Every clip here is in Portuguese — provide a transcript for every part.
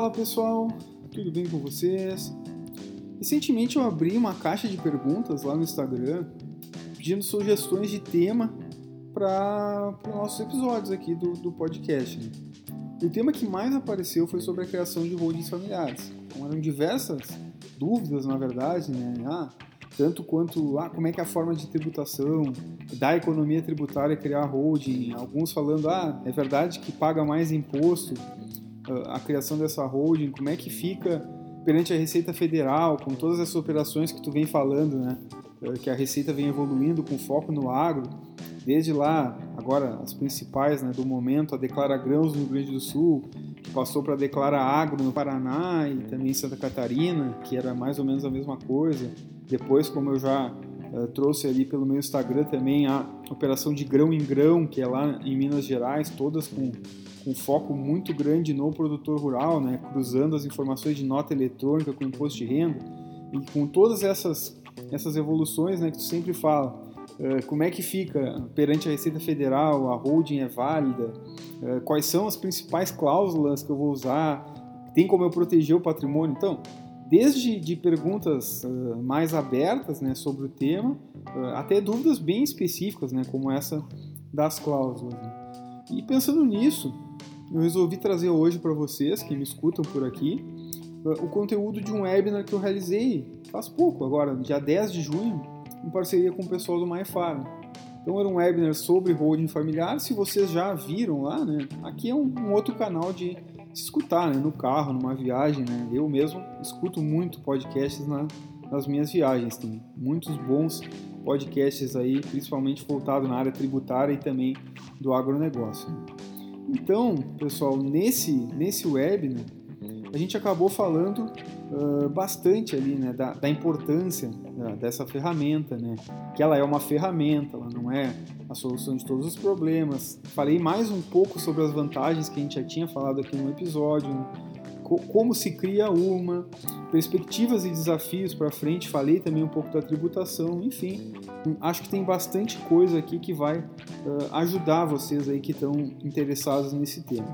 Fala pessoal, tudo bem com vocês? Recentemente eu abri uma caixa de perguntas lá no Instagram pedindo sugestões de tema para os nossos episódios aqui do, do podcast. Né? E o tema que mais apareceu foi sobre a criação de holdings familiares. Então eram diversas dúvidas, na verdade, né? Ah, tanto quanto ah, como é que é a forma de tributação da economia tributária criar holding, alguns falando ah, é verdade que paga mais imposto a criação dessa holding, como é que fica perante a Receita Federal, com todas essas operações que tu vem falando, né? Eh, que a Receita vem evoluindo com foco no agro, desde lá, agora as principais né, do momento, a Declara Grãos no Rio Grande do Sul, que passou para a Declara Agro no Paraná e também em Santa Catarina, que era mais ou menos a mesma coisa. Depois, como eu já uh, trouxe ali pelo meu Instagram também, a operação de grão em grão, que é lá em Minas Gerais, todas com com foco muito grande no produtor rural, né, cruzando as informações de nota eletrônica com imposto de renda e com todas essas, essas evoluções né, que tu sempre fala. Uh, como é que fica perante a Receita Federal? A holding é válida? Uh, quais são as principais cláusulas que eu vou usar? Tem como eu proteger o patrimônio? Então, desde de perguntas uh, mais abertas né, sobre o tema, até dúvidas bem específicas, né, como essa das cláusulas. Né? E pensando nisso, eu resolvi trazer hoje para vocês que me escutam por aqui o conteúdo de um webinar que eu realizei faz pouco, agora, dia 10 de junho, em parceria com o pessoal do MyFarm. Então era um webinar sobre holding familiar. Se vocês já viram lá, né, aqui é um, um outro canal de escutar, né, no carro, numa viagem. Né? Eu mesmo escuto muito podcasts na, nas minhas viagens. Tem muitos bons podcasts aí, principalmente voltado na área tributária e também do agronegócio. Então, pessoal, nesse, nesse webinar, a gente acabou falando uh, bastante ali, né, da, da importância né, dessa ferramenta, né, que ela é uma ferramenta, ela não é a solução de todos os problemas. Falei mais um pouco sobre as vantagens que a gente já tinha falado aqui no episódio, né, como se cria uma, perspectivas e desafios para frente, falei também um pouco da tributação, enfim, acho que tem bastante coisa aqui que vai uh, ajudar vocês aí que estão interessados nesse tema.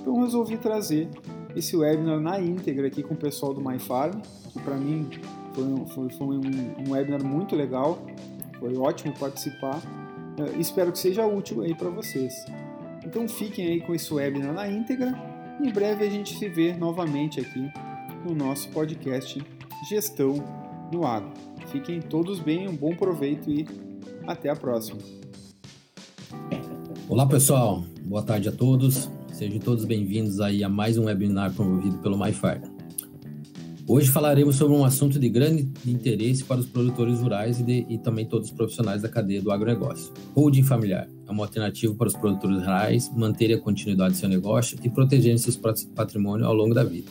Então resolvi trazer esse webinar na íntegra aqui com o pessoal do MyFarm, que para mim foi, um, foi, foi um, um, webinar muito legal, foi ótimo participar, espero que seja útil aí para vocês. Então fiquem aí com esse webinar na íntegra em breve a gente se vê novamente aqui no nosso podcast Gestão no Agro. Fiquem todos bem, um bom proveito e até a próxima. Olá pessoal, boa tarde a todos. Sejam todos bem-vindos aí a mais um webinar promovido pelo MyFire. Hoje falaremos sobre um assunto de grande interesse para os produtores rurais e, de, e também todos os profissionais da cadeia do agronegócio: holding familiar. É uma alternativa para os produtores rurais manterem a continuidade do seu negócio e protegerem seus patrimônio ao longo da vida.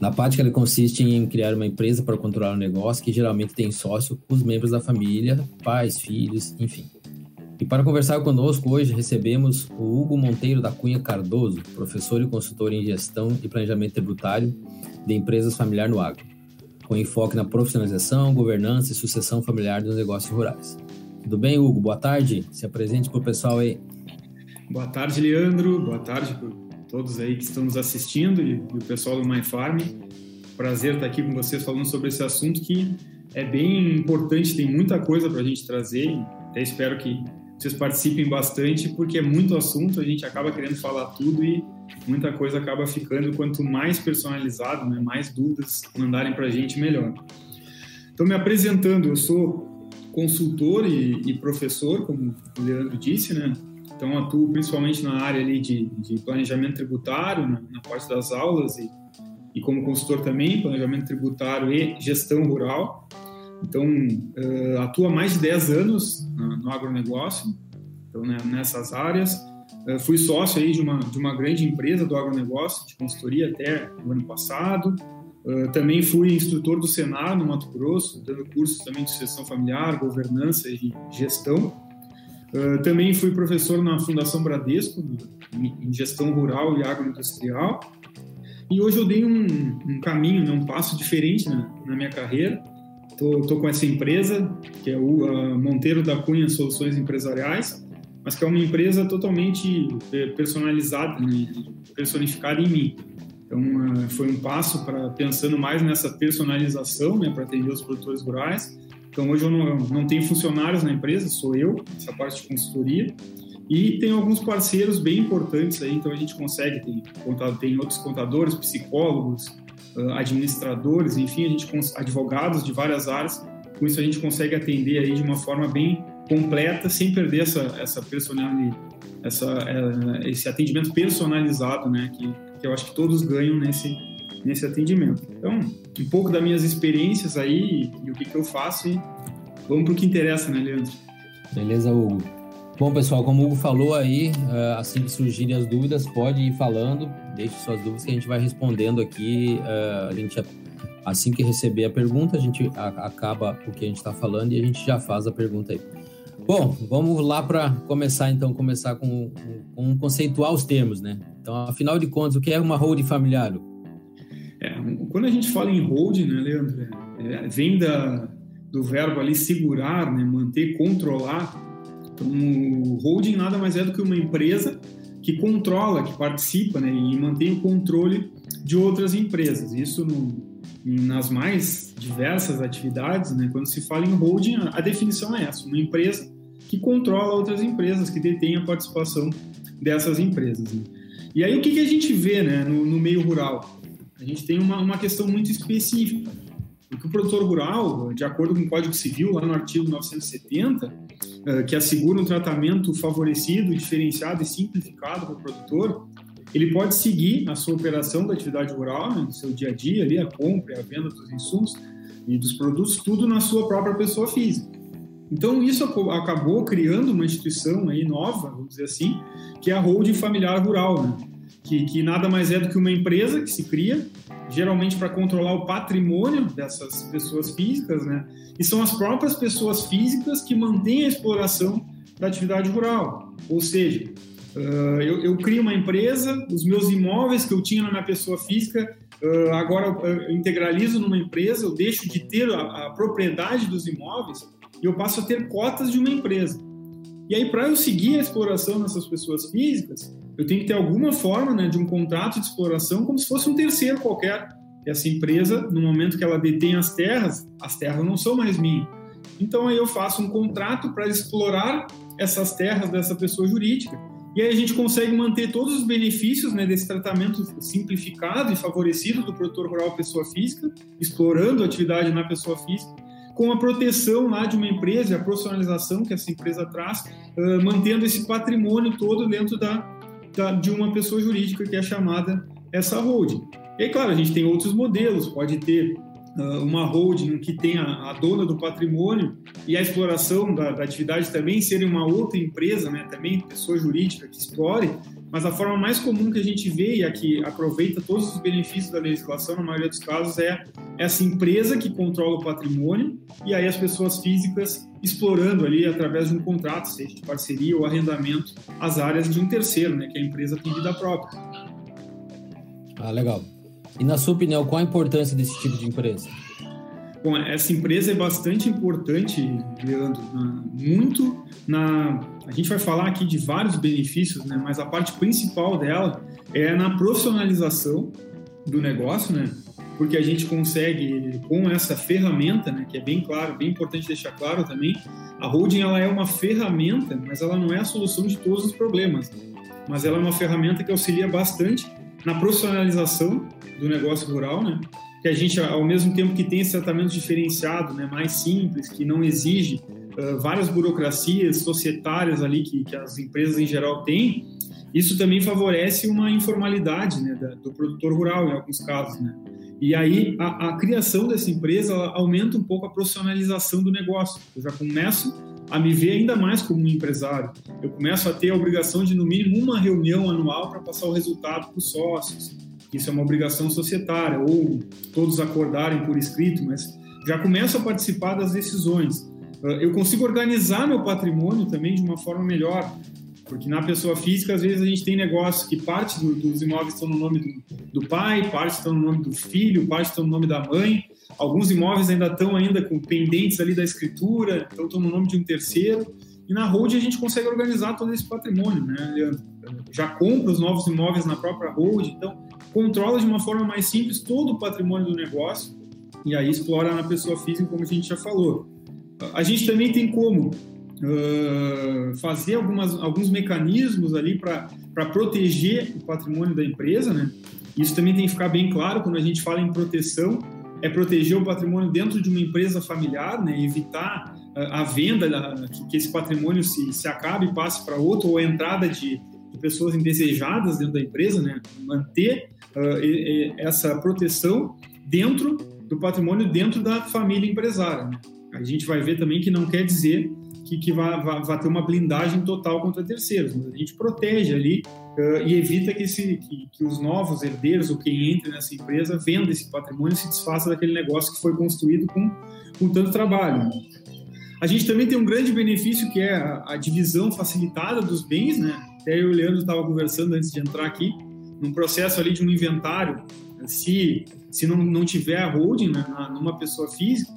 Na prática, ele consiste em criar uma empresa para controlar o negócio que geralmente tem sócio os membros da família, pais, filhos, enfim. E para conversar conosco hoje recebemos o Hugo Monteiro da Cunha Cardoso, professor e consultor em gestão e planejamento tributário de empresas familiar no agro, com enfoque na profissionalização, governança e sucessão familiar dos negócios rurais. Tudo bem, Hugo? Boa tarde. Se apresente para o pessoal aí. Boa tarde, Leandro. Boa tarde para todos aí que estão nos assistindo e, o pessoal do MyFarm. Prazer estar aqui com vocês falando sobre esse assunto que é bem importante, tem muita coisa para a gente trazer. Até espero que vocês participem bastante, porque é muito assunto, a gente acaba querendo falar tudo e muita coisa acaba ficando. Quanto mais personalizado, né, mais dúvidas mandarem para a gente, melhor. Então, me apresentando, eu sou consultor e, e, professor, como o Leandro disse, né? Então, atuo principalmente na área ali de, de planejamento tributário, na, na, parte das aulas e, e como consultor também, planejamento tributário e gestão rural. Então, uh, há mais de 10 anos no, no agronegócio, então, né, nessas áreas. Uh, fui sócio aí de uma, de uma grande empresa do agronegócio, de consultoria até o ano passado. Uh, também fui instrutor do Senar no Mato Grosso, dando cursos também de sucessão familiar, governança e gestão. Uh, também fui professor na Fundação Bradesco, em gestão rural e agroindustrial. E hoje eu dei um, um caminho, né, um passo diferente na, na minha carreira. Estou com essa empresa, que é o Monteiro da Cunha Soluções Empresariais, mas que é uma empresa totalmente personalizada, né, personificada em mim. Então, foi um passo para pensando mais nessa personalização, né, para atender os produtores rurais. Então, hoje eu não, não tenho funcionários na empresa, sou eu, essa parte de consultoria. E tem alguns parceiros bem importantes aí, então a gente consegue, tem, tem outros contadores, psicólogos, administradores, enfim, a gente advogados de várias áreas. Com isso a gente consegue atender aí de uma forma bem completa, sem perder essa essa personalidade, essa é, esse atendimento personalizado, né, que, que eu acho que todos ganham nesse nesse atendimento. Então, um pouco das minhas experiências aí e, o que, que eu faço e vamos para o que interessa, né, Leandro? Beleza, Hugo. Bom, pessoal, como o Hugo falou aí, eh, assim que surgirem as dúvidas, pode ir falando, deixe suas dúvidas que a gente vai respondendo aqui. Eh, a gente, assim que receber a pergunta, a gente acaba o que a gente está falando e a gente já faz a pergunta aí. Bom, vamos lá para começar então, começar com, com, conceituar os termos, né? Então, afinal de contas, o que é uma holding familiar? É, quando a gente fala em holding, né, Leandro, é, é, vem da, do verbo ali segurar, né, manter, controlar. Então, holding nada mais é do que uma empresa que controla, que participa né, e mantém o controle de outras empresas. Isso no, nas mais diversas atividades, né, quando se fala em holding, a definição é essa: uma empresa que controla outras empresas, que detém a participação dessas empresas. Né? E aí o que, que a gente vê né, no, no meio rural? A gente tem uma, uma questão muito específica. Porque o produtor rural, de acordo com o Código Civil, lá no artigo 970, eh, que assegura um tratamento favorecido, diferenciado e simplificado para o produtor, ele pode seguir a sua operação da atividade rural, né, do seu dia a dia, ali, a compra e a venda dos insumos e dos produtos, tudo na sua própria pessoa física. Então, isso acabou criando uma instituição aí nova, vamos dizer assim, que é a holding familiar rural, né? que, que nada mais é do que uma empresa que se cria, geralmente para controlar o patrimônio dessas pessoas físicas, né? E são as próprias pessoas físicas que mantêm a exploração da atividade rural. Ou seja, uh, eu, eu, crio uma empresa, os meus imóveis que eu tinha na minha pessoa física, uh, agora eu integralizo numa empresa, eu deixo de ter a, a propriedade dos imóveis e eu passo a ter cotas de uma empresa. E aí, para eu seguir a exploração dessas pessoas físicas, eu tenho que ter alguma forma né, de um contrato de exploração como se fosse um terceiro qualquer. Essa empresa, no momento que ela detém as terras, as terras não são mais minhas. Então aí eu faço um contrato para explorar essas terras dessa pessoa jurídica. E aí a gente consegue manter todos os benefícios né, desse tratamento simplificado e favorecido do produtor rural pessoa física, explorando a atividade na pessoa física, com a proteção lá de uma empresa, a profissionalização que essa empresa traz, uh, mantendo esse patrimônio todo dentro da, da, de uma pessoa jurídica que é chamada essa holding. E claro, a gente tem outros modelos, pode ter uh, uma holding que tenha a dona do patrimônio e a exploração da, da, atividade também ser uma outra empresa, né, também pessoa jurídica que explore, mas a forma mais comum que a gente vê e a que aproveita todos os benefícios da legislação, na maioria dos casos, é essa empresa que controla o patrimônio e aí as pessoas físicas explorando ali através de um contrato, seja de parceria ou arrendamento, as áreas de um terceiro, né, que a empresa tem vida própria. Ah, legal. E na sua opinião, qual a importância desse tipo de empresa? Bom, essa empresa é bastante importante, Leandro, muito na... A gente vai falar aqui de vários benefícios, né, mas a parte principal dela é na profissionalização do negócio, né? porque a gente consegue, com essa ferramenta, né, que é bem claro, bem importante deixar claro também, a holding ela é uma ferramenta, mas ela não é a solução de todos os problemas. Mas ela é uma ferramenta que auxilia bastante na profissionalização do negócio rural, né? Que a gente, ao mesmo tempo que tem esse tratamento diferenciado, né, mais simples, que não exige uh, várias burocracias societárias ali que, que as empresas em geral têm, isso também favorece uma informalidade né, da, do produtor rural em alguns casos, né? E aí a, a criação dessa empresa aumenta um pouco a profissionalização do negócio. Eu já começo a me ver ainda mais como um empresário. Eu começo a ter a obrigação de, no mínimo, uma reunião anual para passar o resultado para os sócios. Isso é uma obrigação societária, ou todos acordarem por escrito, mas já começo a participar das decisões. Ah, eu consigo organizar meu patrimônio também de uma forma melhor. Porque na pessoa física, às vezes, a gente tem negócios que parte do, dos imóveis estão no nome do, do, pai, parte estão no nome do filho, parte estão no nome da mãe. Alguns imóveis ainda estão ainda com pendentes ali da escritura, então estão no nome de um terceiro. E na holding a gente consegue organizar todo esse patrimônio, né, Leandro? Já compra os novos imóveis na própria holding, então controla de uma forma mais simples todo o patrimônio do negócio e aí explora na pessoa física, como a gente já falou. A gente também tem como uh, fazer algumas, alguns mecanismos ali para proteger o patrimônio da empresa, né? Isso também tem que ficar bem claro quando a gente fala em proteção, é proteger o patrimônio dentro de uma empresa familiar, né? Evitar a venda, que esse patrimônio se, se acabe e passe para outro, ou a entrada de, pessoas indesejadas dentro da empresa, né? Manter uh, essa proteção dentro do patrimônio dentro da família empresária. Né? A gente vai ver também que não quer dizer que, que vai, ter uma blindagem total contra terceiros, a gente protege ali uh, e evita que, esse, que, que, os novos herdeiros ou quem entre nessa empresa venda esse patrimônio e se desfaça daquele negócio que foi construído com, com tanto trabalho. A gente também tem um grande benefício que é a, a divisão facilitada dos bens, né? Até eu e o Leandro estava conversando antes de entrar aqui, num processo ali de um inventário, se, se não, não tiver a holding né, numa pessoa física,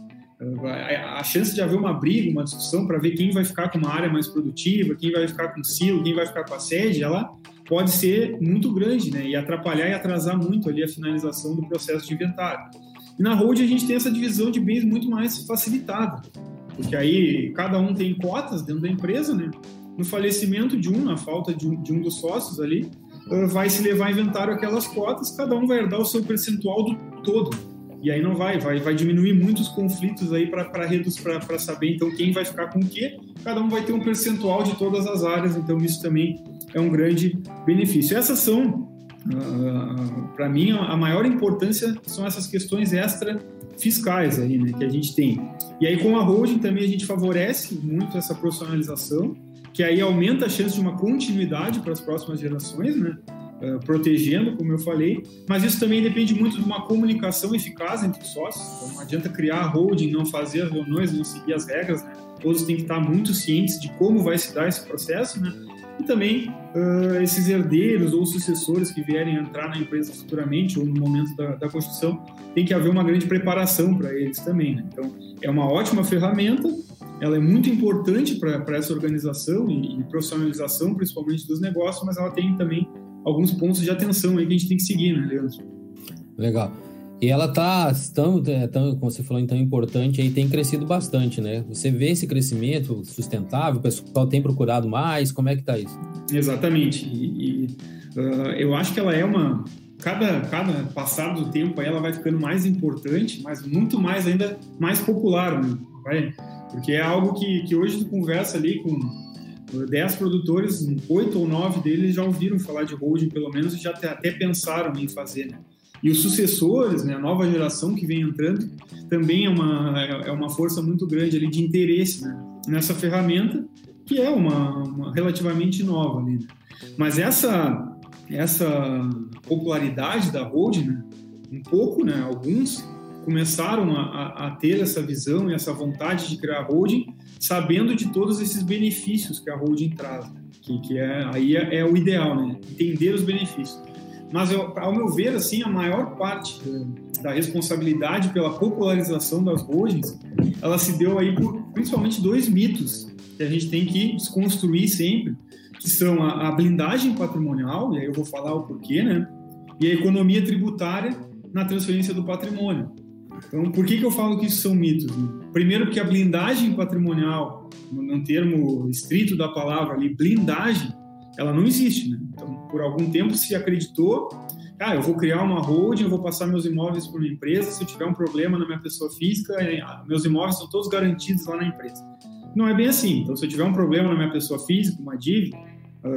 a chance de haver uma briga, uma discussão para ver quem vai ficar com uma área mais produtiva, quem vai ficar com o silo, quem vai ficar com a sede, ela pode ser muito grande, né? E atrapalhar e atrasar muito ali a finalização do processo de inventário. E na hold a gente tem essa divisão de bens muito mais facilitada, porque aí cada um tem cotas dentro da empresa, né? No falecimento de um, na falta de um, de um dos sócios ali, vai se levar inventário aquelas cotas, cada um vai herdar o seu percentual do todo e aí não vai, vai, vai diminuir muitos conflitos aí para saber então quem vai ficar com o quê. Cada um vai ter um percentual de todas as áreas, então isso também é um grande benefício. Essas são, uh, ah, para mim, a maior importância são essas questões extra fiscais aí, né, que a gente tem. E aí com a holding também a gente favorece muito essa profissionalização, que aí aumenta a chance de uma continuidade para as próximas gerações, né? uh, protegendo, como eu falei, mas isso também depende muito de uma comunicação eficaz entre os sócios. Então, não adianta criar a holding, não fazer as reuniões, não seguir as regras, né? Todos têm que estar muito cientes de como vai se dar esse processo, né? E também uh, esses herdeiros ou sucessores que vierem entrar na empresa futuramente ou no momento da, da construção, tem que haver uma grande preparação para eles também. Né? Então, é uma ótima ferramenta, ela é muito importante para essa organização e, e, profissionalização, principalmente dos negócios, mas ela tem também alguns pontos de atenção aí que a gente tem que seguir, né, Leandro? Legal. E ela tá tão, é, tão, como você falou, tão importante aí, tem crescido bastante, né? Você vê esse crescimento sustentável, o pessoal tem procurado mais, como é que tá isso? Exatamente. E, e uh, eu acho que ela é uma. Cada, cada passado do tempo aí ela vai ficando mais importante, mas muito mais ainda mais popular, né? Vai, porque é algo que, que hoje tu conversa ali com 10 produtores, oito ou nove deles já ouviram falar de holding, pelo menos, e já até pensaram em fazer. Né? E os sucessores, né, a nova geração que vem entrando, também é uma, é uma força muito grande ali de interesse né, nessa ferramenta, que é uma, uma relativamente nova. Ali, né? Mas essa, essa popularidade da holding, né, um pouco, né, alguns começaram a, a, ter essa visão e essa vontade de criar holding, sabendo de todos esses benefícios que a holding traz, né? que, que é aí é, é, o ideal, né? Entender os benefícios. Mas eu, ao meu ver, assim, a maior parte da, da responsabilidade pela popularização das holdings, ela se deu aí por principalmente dois mitos que a gente tem que desconstruir sempre, que são a, a blindagem patrimonial, e aí eu vou falar o porquê, né? E a economia tributária na transferência do patrimônio. Então, por que, que eu falo que isso são mitos? Primeiro, porque a blindagem patrimonial, no termo estrito da palavra ali, blindagem, ela não existe. Né? Então, por algum tempo se acreditou, ah, eu vou criar uma holding, eu vou passar meus imóveis para uma empresa, se eu tiver um problema na minha pessoa física, é, ah, meus imóveis são todos garantidos lá na empresa. Não é bem assim. Então, se eu tiver um problema na minha pessoa física, uma dívida,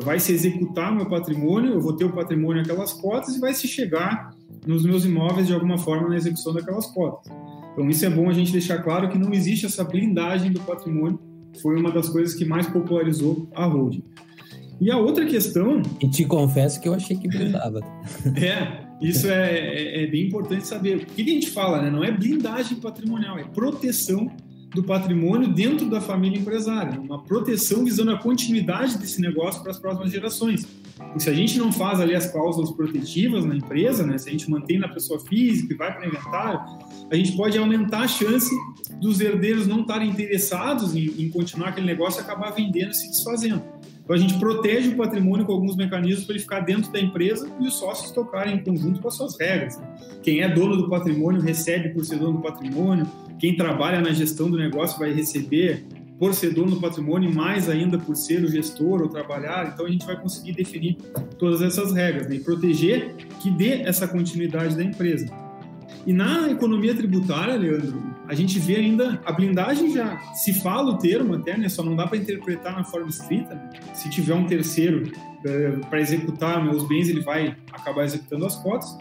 vai se executar meu patrimônio, eu vou ter o patrimônio aquelas cotas e vai se chegar nos meus imóveis de alguma forma na execução daquelas cotas. Então isso é bom a gente deixar claro que não existe essa blindagem do patrimônio, foi uma das coisas que mais popularizou a holding. E a outra questão. E te confesso que eu achei que blindava. é, isso é, é, é, bem importante saber. O que a gente fala, né? Não é blindagem patrimonial, é proteção do patrimônio dentro da família empresária, uma proteção visando a continuidade desse negócio para as próximas gerações. Porque se a gente não faz ali as cláusulas protetivas na empresa, né, se a gente mantém na pessoa física e vai para o inventário, a gente pode aumentar a chance dos herdeiros não estarem interessados em, em continuar aquele negócio e acabar vendendo e se desfazendo. Então a gente protege o patrimônio com alguns mecanismos para ele ficar dentro da empresa e os sócios tocarem em conjunto com as suas regras. Quem é dono do patrimônio recebe por ser dono do patrimônio, quem trabalha na gestão do negócio vai receber por ser dono do patrimônio, mais ainda por ser o gestor ou trabalhar. Então a gente vai conseguir definir todas essas regras né? e proteger que dê essa continuidade da empresa. E na economia tributária, Leandro, a gente vê ainda a blindagem já se fala o termo até, né? Só não dá para interpretar na forma escrita. Né? Se tiver um terceiro é, para executar meus bens, ele vai acabar executando as cotas,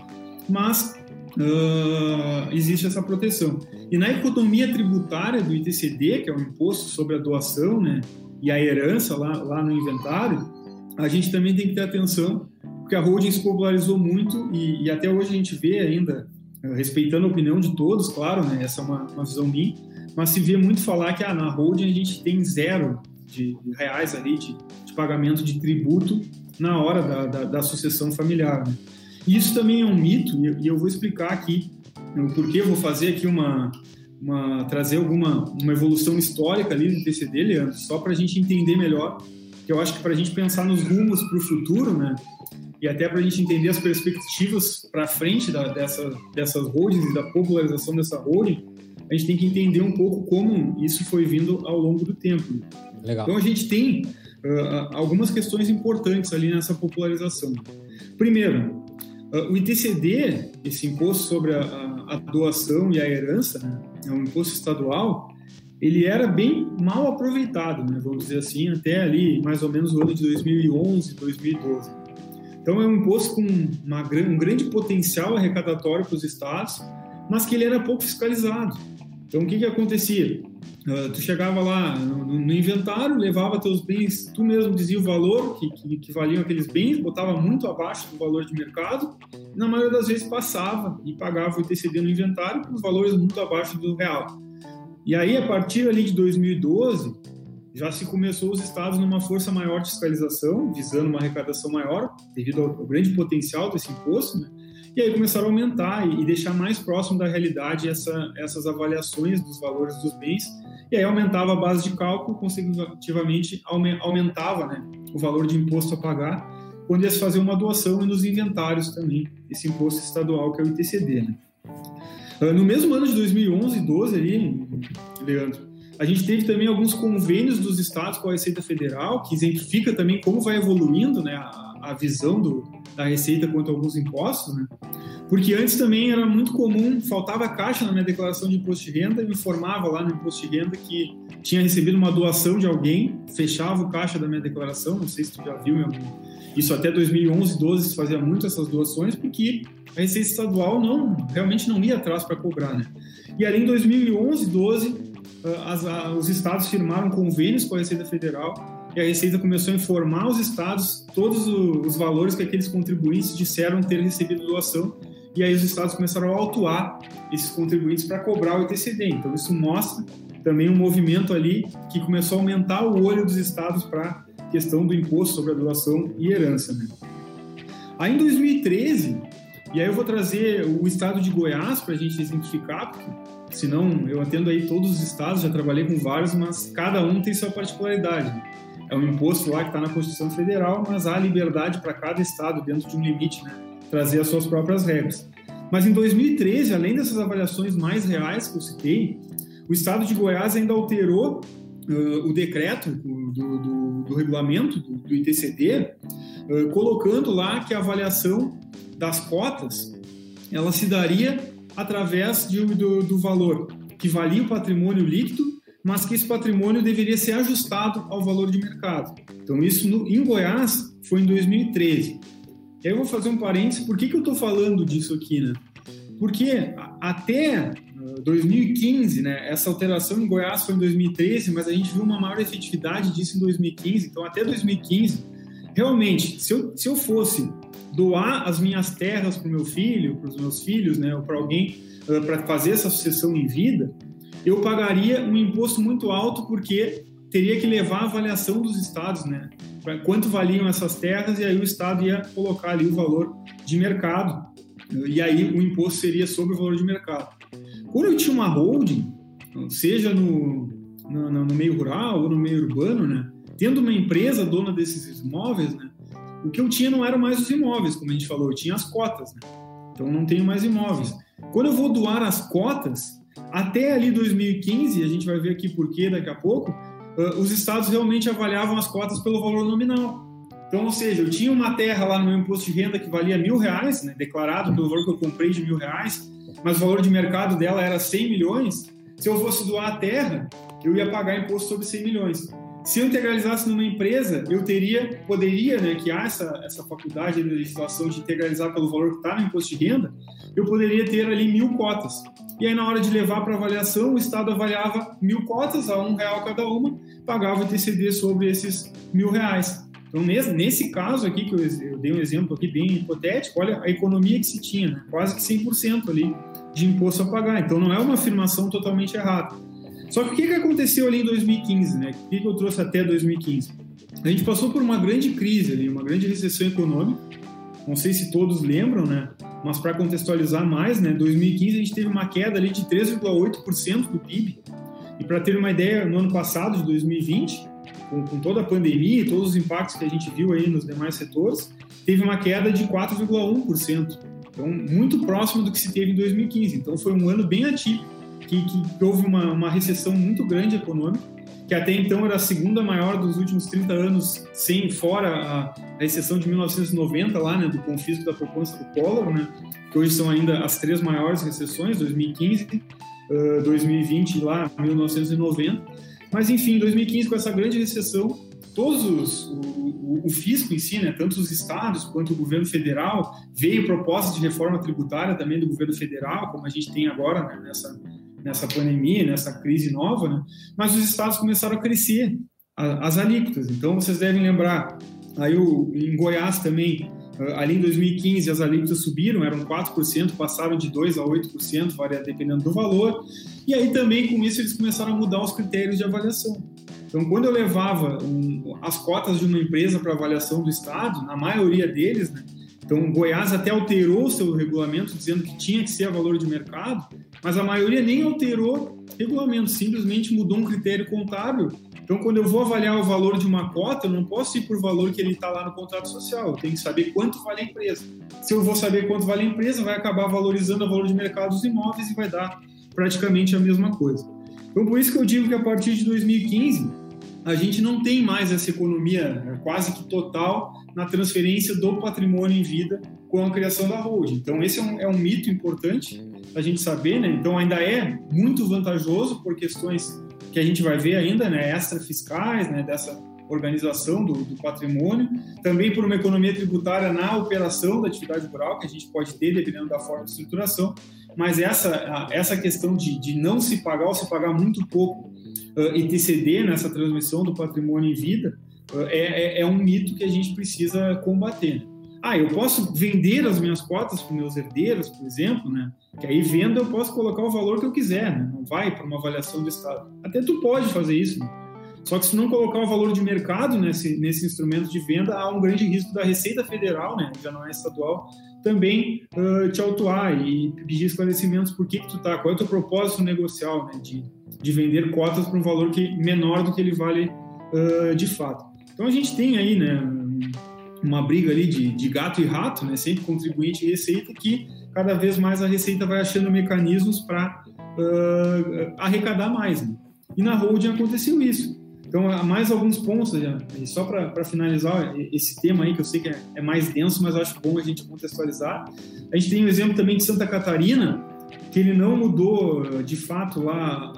mas uh, existe essa proteção. E na economia tributária do ITCD, que é o imposto sobre a doação, né? E a herança lá, lá no inventário, a gente também tem que ter atenção, porque a holding se popularizou muito e, e até hoje a gente vê ainda respeitando a opinião de todos, claro, né? Essa é uma, uma visão minha, mas se vê muito falar que ah, na holding a gente tem zero de, reais ali de, de, pagamento de tributo na hora da, da, da sucessão familiar. Né? Isso também é um mito e, e eu vou explicar aqui o porquê. Eu vou fazer aqui uma, uma trazer alguma uma evolução histórica ali do TCD, Leandro, só para a gente entender melhor. Que eu acho que para a gente pensar nos rumos para o futuro, né? E até para a gente entender as perspectivas para frente da, dessa, dessas holdings e da popularização dessa holding, a gente tem que entender um pouco como isso foi vindo ao longo do tempo. Legal. Então a gente tem uh, algumas questões importantes ali nessa popularização. Primeiro, uh, o ITCD, esse imposto sobre a, a, a doação e a herança, né, é um imposto estadual, ele era bem mal aproveitado, né, vamos dizer assim, até ali mais ou menos o ano de 2011, 2012. Então, é um imposto com uma, um grande potencial arrecadatório para os estados, mas que ele era pouco fiscalizado. Então, o que, que acontecia? Uh, tu chegava lá no, no, inventário, levava teus bens, tu mesmo dizia o valor que, que, que, valiam aqueles bens, botava muito abaixo do valor de mercado, e na maioria das vezes passava e pagava o ITCD no inventário os valores muito abaixo do real. E aí, a partir ali de 2012, já se começou os estados numa força maior de fiscalização, visando uma arrecadação maior, devido ao, grande potencial desse imposto, né? e aí começaram a aumentar e, e deixar mais próximo da realidade essa, essas avaliações dos valores dos bens, e aí aumentava a base de cálculo, consecutivamente aumentava né, o valor de imposto a pagar, quando ia se fazer uma doação e nos inventários também, esse imposto estadual que é o ITCD. Né? Ah, no mesmo ano de 2011 e 12 ali, Leandro, a gente teve também alguns convênios dos estados com a Receita Federal, que exemplifica também como vai evoluindo né, a, a visão do, da Receita quanto a alguns impostos, né? Porque antes também era muito comum, faltava caixa na minha declaração de imposto de renda, eu informava lá no imposto de renda que tinha recebido uma doação de alguém, fechava o caixa da minha declaração, não sei se tu já viu, meu, isso até 2011, 12 se fazia muito essas doações, porque a Receita Estadual não, realmente não ia atrás para cobrar, né? E ali em 2011, 12, ah, as, a, os estados firmaram convênios com a Receita Federal e a Receita começou a informar os estados todos os valores que aqueles contribuintes disseram ter recebido doação e aí os estados começaram a autuar esses contribuintes para cobrar o ITCD. Então isso mostra também um movimento ali que começou a aumentar o olho dos estados para questão do imposto sobre a doação e herança. Né? Aí em 2013, e aí eu vou trazer o estado de Goiás para a gente exemplificar, porque se não, eu atendo aí todos os estados, já trabalhei com vários, mas cada um tem sua particularidade. É um imposto lá que está na Constituição Federal, mas há liberdade para cada estado, dentro de um limite, né, trazer as suas próprias regras. Mas em 2013, além dessas avaliações mais reais que eu citei, o estado de Goiás ainda alterou uh, o decreto do, do, do regulamento do, do ITCD, uh, colocando lá que a avaliação das cotas ela se daria através de, do, do valor que valia o patrimônio líquido, mas que esse patrimônio deveria ser ajustado ao valor de mercado. Então, isso no, em Goiás foi em 2013. E aí eu vou fazer um parênteses, por que, que eu estou falando disso aqui, né? Porque até 2015, né, essa alteração em Goiás foi em 2013, mas a gente viu uma maior efetividade disso em 2015. Então, até 2015, realmente, se eu, se eu fosse doar as minhas terras para o meu filho, para os meus filhos, né, ou para alguém, uh, para fazer essa sucessão em vida, eu pagaria um imposto muito alto porque teria que levar a avaliação dos estados, né, quanto valiam essas terras, e aí o Estado ia colocar ali o valor de mercado, e aí o imposto seria sobre o valor de mercado. Quando eu tinha uma holding, seja no, no, no meio rural ou no meio urbano, né, tendo uma empresa dona desses imóveis, né, o que eu tinha não eram mais os imóveis, como a gente falou, eu tinha as cotas. Né? Então não tenho mais imóveis. Quando eu vou doar as cotas, até ali 2015, a gente vai ver aqui por quê daqui a pouco, os estados realmente avaliavam as cotas pelo valor nominal. Então, ou seja, eu tinha uma terra lá no meu imposto de renda que valia mil reais, né, declarado pelo valor que eu comprei de mil reais, mas o valor de mercado dela era 100 milhões. Se eu fosse doar a terra, eu ia pagar imposto sobre 100 milhões. Se eu integralizasse numa empresa, eu teria, poderia, né, que há essa, essa faculdade de legislação de integralizar pelo valor que está no imposto de renda, eu poderia ter ali mil cotas. E aí, na hora de levar para avaliação, o Estado avaliava mil cotas a um real cada uma, pagava o TCD sobre esses mil reais. Então, nesse, nesse caso aqui, que eu, eu, dei um exemplo aqui bem hipotético, olha a economia que se tinha, né? quase que 100% ali de imposto a pagar. Então, não é uma afirmação totalmente errada. Só que o que, que aconteceu ali em 2015, né? O que, que eu trouxe até 2015? A gente passou por uma grande crise ali, uma grande recessão econômica. Não sei se todos lembram, né? Mas para contextualizar mais, né? 2015 a gente teve uma queda ali de 3,8% do PIB. E para ter uma ideia, no ano passado, de 2020, com, com, toda a pandemia e todos os impactos que a gente viu aí nos demais setores, teve uma queda de 4,1%. Então, muito próximo do que se teve em 2015. Então, foi um ano bem atípico que, que houve uma, uma recessão muito grande econômica, que até então era a segunda maior dos últimos 30 anos, sem fora a, a de 1990 lá, né, do confisco da poupança do Collor, né, que hoje são ainda as três maiores recessões, 2015, uh, 2020 lá, 1990. Mas enfim, 2015 com essa grande recessão, todos os, o, o, fisco em si, né, tanto os estados quanto o governo federal, veio proposta de reforma tributária também do governo federal, como a gente tem agora né, nessa nessa pandemia, nessa crise nova, né? mas os estados começaram a crescer as alíquotas. Então, vocês devem lembrar, aí o, em Goiás também, ah, ali em 2015, as alíquotas subiram, eram 4%, passaram de 2% a 8%, varia dependendo do valor. E aí também, com isso, eles começaram a mudar os critérios de avaliação. Então, quando eu levava um, as cotas de uma empresa para avaliação do Estado, na maioria deles, né, então, Goiás até alterou seu regulamento, dizendo que tinha que ser a valor de mercado, mas a maioria nem alterou regulamento, simplesmente mudou um critério contábil. Então, quando eu vou avaliar o valor de uma cota, eu não posso ir por valor que ele está lá no contrato social, eu tenho que saber quanto vale a empresa. Se eu vou saber quanto vale a empresa, vai acabar valorizando o valor de mercado dos imóveis e vai dar praticamente a mesma coisa. Então, por isso que eu digo que a partir de 2015, a gente não tem mais essa economia né, quase que total na transferência do patrimônio em vida com a criação da holding. Então, esse é um, é um mito importante a gente saber, né? Então, ainda é muito vantajoso por questões que a gente vai ver ainda, né? Extra fiscais, né? Dessa organização do, do, patrimônio, também por uma economia tributária na operação da atividade rural, que a gente pode ter dependendo da forma de estruturação, mas essa, essa questão de, de não se pagar ou se pagar muito pouco uh, ITCD nessa transmissão do patrimônio em vida é, é, é, um mito que a gente precisa combater. Ah, eu posso vender as minhas cotas para meus herdeiros, por exemplo, né? Que aí venda eu posso colocar o valor que eu quiser, né? Não vai para uma avaliação do Estado. Até tu pode fazer isso, né? Só que se não colocar o valor de mercado nesse, nesse instrumento de venda, há um grande risco da Receita Federal, né, já não é estadual, também uh, te autuar e pedir esclarecimentos por que, que tu tá, qual é o teu propósito negocial, né, de, de vender cotas para um valor que menor do que ele vale uh, de fato. Então a gente tem aí, né, uma briga ali de, de gato e rato, né, sempre contribuinte e receita, que cada vez mais a receita vai achando mecanismos para uh, arrecadar mais. Né? E na holding aconteceu isso. Então, mais alguns pontos, só para finalizar esse tema aí, que eu sei que é, é, mais denso, mas acho bom a gente contextualizar. A gente tem o um exemplo também de Santa Catarina, que ele não mudou de fato lá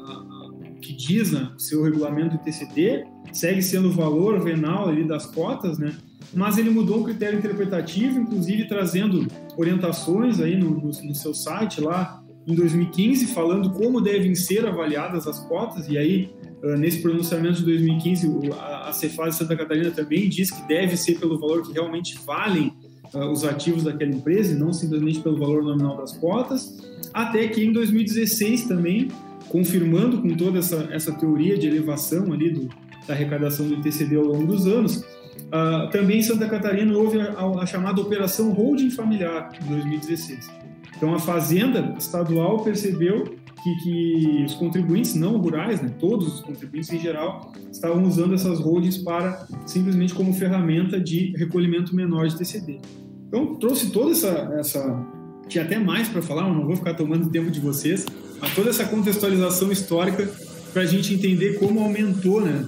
que diz né, o seu regulamento do TCD, segue sendo o valor venal ali das cotas, né? mas ele mudou o critério interpretativo, inclusive trazendo orientações aí no, no, no seu site lá em 2015, falando como devem ser avaliadas as cotas, e aí ah, nesse pronunciamento de 2015, a Cefaz Santa Catarina também diz que deve ser pelo valor que realmente valem uh, os ativos daquela empresa e não simplesmente pelo valor nominal das cotas, até que em 2016 também, confirmando com toda essa, essa teoria de elevação ali do, da arrecadação do ITCD ao longo dos anos, uh, também em Santa Catarina houve a, a, chamada Operação Holding Familiar, em 2016. Então, a Fazenda Estadual percebeu que, que, os contribuintes não rurais, né, todos os contribuintes em geral, estavam usando essas holdings para simplesmente como ferramenta de recolhimento menor de TCD. Então, trouxe toda essa, essa tinha até mais para falar, não vou ficar tomando tempo de vocês, mas toda essa contextualização histórica para a gente entender como aumentou, né?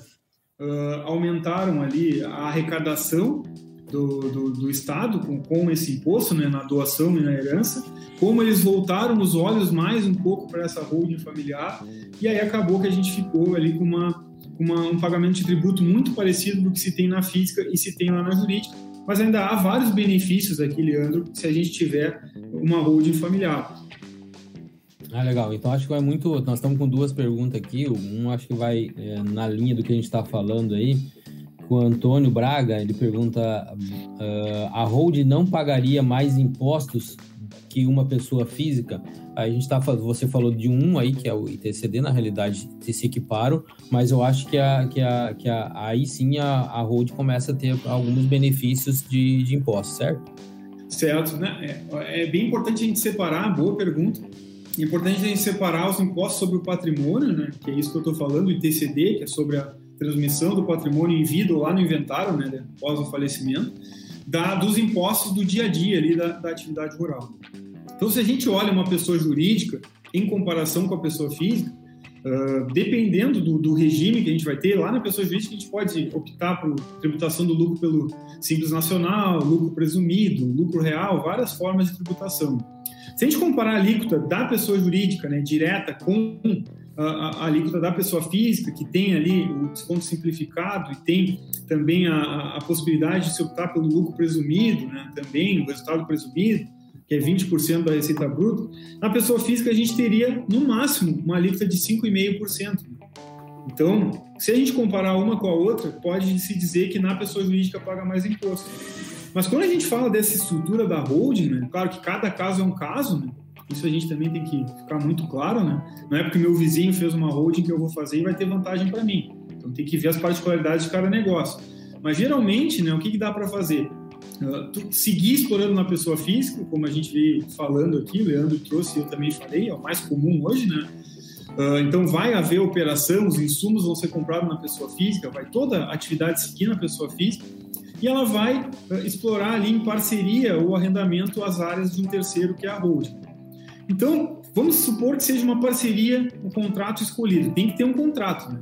Uh, aumentaram ali a arrecadação do, do, do Estado com, com, esse imposto, né, na doação e na herança, como eles voltaram os olhos mais um pouco para essa holding familiar, e aí acabou que a gente ficou ali com uma, uma, um pagamento de tributo muito parecido do que se tem na física e se tem lá na jurídica, mas ainda há vários benefícios aqui, Leandro, se a gente tiver uma holding familiar. Ah, legal. Então acho que vai muito. Nós estamos com duas perguntas aqui. Um acho que vai é, na linha do que a gente está falando aí. O Antônio Braga ele pergunta: uh, a holding não pagaria mais impostos que uma pessoa física? A gente está você falou de um aí que é o ITCD, na realidade se equiparam, mas eu acho que, a, que, a, que a, aí sim a, a hold começa a ter alguns benefícios de, de impostos, certo? Certo, né? É, é bem importante a gente separar, boa pergunta. É importante a gente separar os impostos sobre o patrimônio, né? Que é isso que eu estou falando, o ITCD, que é sobre a transmissão do patrimônio em vida ou lá no inventário, né? Após o falecimento, da, dos impostos do dia a dia ali da, da atividade rural. Então, se a gente olha uma pessoa jurídica em comparação com a pessoa física, uh, dependendo do, do, regime que a gente vai ter, lá na pessoa jurídica a gente pode optar por tributação do lucro pelo Simples Nacional, lucro presumido, lucro real, várias formas de tributação. Se a gente comparar a alíquota da pessoa jurídica, né, direta, com a, a, alíquota da pessoa física, que tem ali o desconto simplificado e tem também a, a possibilidade de se optar pelo lucro presumido, né, também o resultado presumido, que é 20% da receita bruta, na pessoa física a gente teria, no máximo, uma alíquota de 5,5%. Então, se a gente comparar uma com a outra, pode se dizer que na pessoa jurídica paga mais imposto. Mas quando a gente fala dessa estrutura da holding, né, claro que cada caso é um caso, né, isso a gente também tem que ficar muito claro, né? Não é porque meu vizinho fez uma holding que eu vou fazer e vai ter vantagem para mim. Então tem que ver as particularidades de cada negócio. Mas geralmente, né, o que, que dá para fazer? seguir explorando na pessoa física, como a gente veio falando aqui, o Leandro trouxe e eu também falei, é o mais comum hoje, né? Uh, então vai haver operação, os insumos vão ser comprados na pessoa física, vai toda a atividade seguir na pessoa física e ela vai uh, explorar ali em parceria o arrendamento as áreas de um terceiro que é a holding. Então vamos supor que seja uma parceria o contrato escolhido, tem que ter um contrato, né?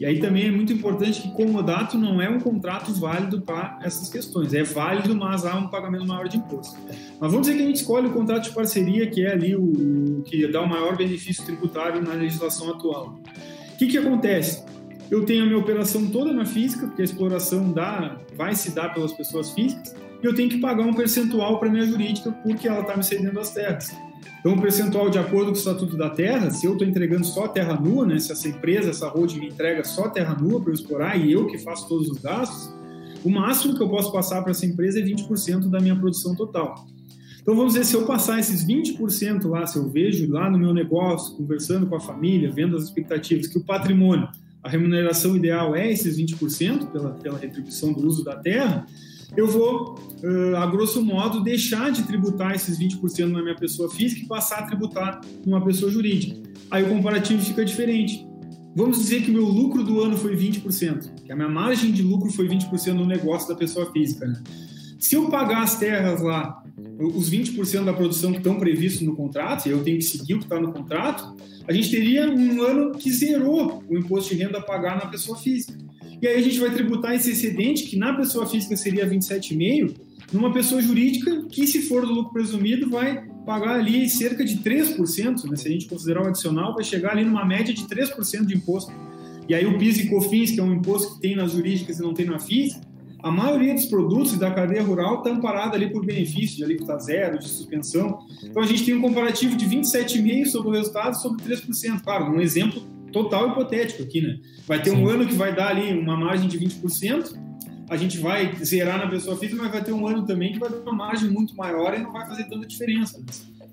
E aí também é muito importante que comodato não é um contrato válido para essas questões. É válido, mas há um pagamento maior de imposto. Mas vamos dizer que a gente escolhe o contrato de parceria, que é ali o, que dá o maior benefício tributário na legislação atual. O que, que acontece? Eu tenho a minha operação toda na física, porque a exploração dá, vai se dar pelas pessoas físicas, e eu tenho que pagar um percentual para minha jurídica porque ela está me cedendo as terras. Então, o percentual de acordo com o Estatuto da Terra, se eu estou entregando só terra nua, né, se essa empresa, essa holding me entrega só terra nua para eu explorar e eu que faço todos os gastos, o máximo que eu posso passar para essa empresa é 20% da minha produção total. Então, vamos dizer, se eu passar esses 20% lá, se eu vejo lá no meu negócio, conversando com a família, vendo as expectativas, que o patrimônio, a remuneração ideal é esses 20% pela, pela retribuição do uso da terra, eu vou, uh, a grosso modo, deixar de tributar esses 20% na minha pessoa física e passar a tributar numa pessoa jurídica. Aí o comparativo fica diferente. Vamos dizer que meu lucro do ano foi 20%, que a minha margem de lucro foi 20% no negócio da pessoa física. Né? Se eu pagar as terras lá, os 20% da produção que estão previstos no contrato, e eu tenho que seguir o que está no contrato, a gente teria um ano que zerou o imposto de renda a pagar na pessoa física. E aí a gente vai tributar esse excedente, que na pessoa física seria 27,5%, numa pessoa jurídica que, se for do lucro presumido, vai pagar ali cerca de 3%, né? se a gente considerar o adicional, vai chegar ali numa média de 3% de imposto. E aí o PIS e COFINS, que é um imposto que tem nas jurídicas e não tem na física, a maioria dos produtos da cadeia rural está amparada ali por benefício de alíquota zero, de suspensão. Então a gente tem um comparativo de 27,5% sobre o resultado sobre 3%. Claro, um exemplo total hipotético aqui, né? Vai ter Sim. um ano que vai dar ali uma margem de 20%, a gente vai zerar na pessoa física, mas vai ter um ano também que vai dar uma margem muito maior e não vai fazer tanta diferença.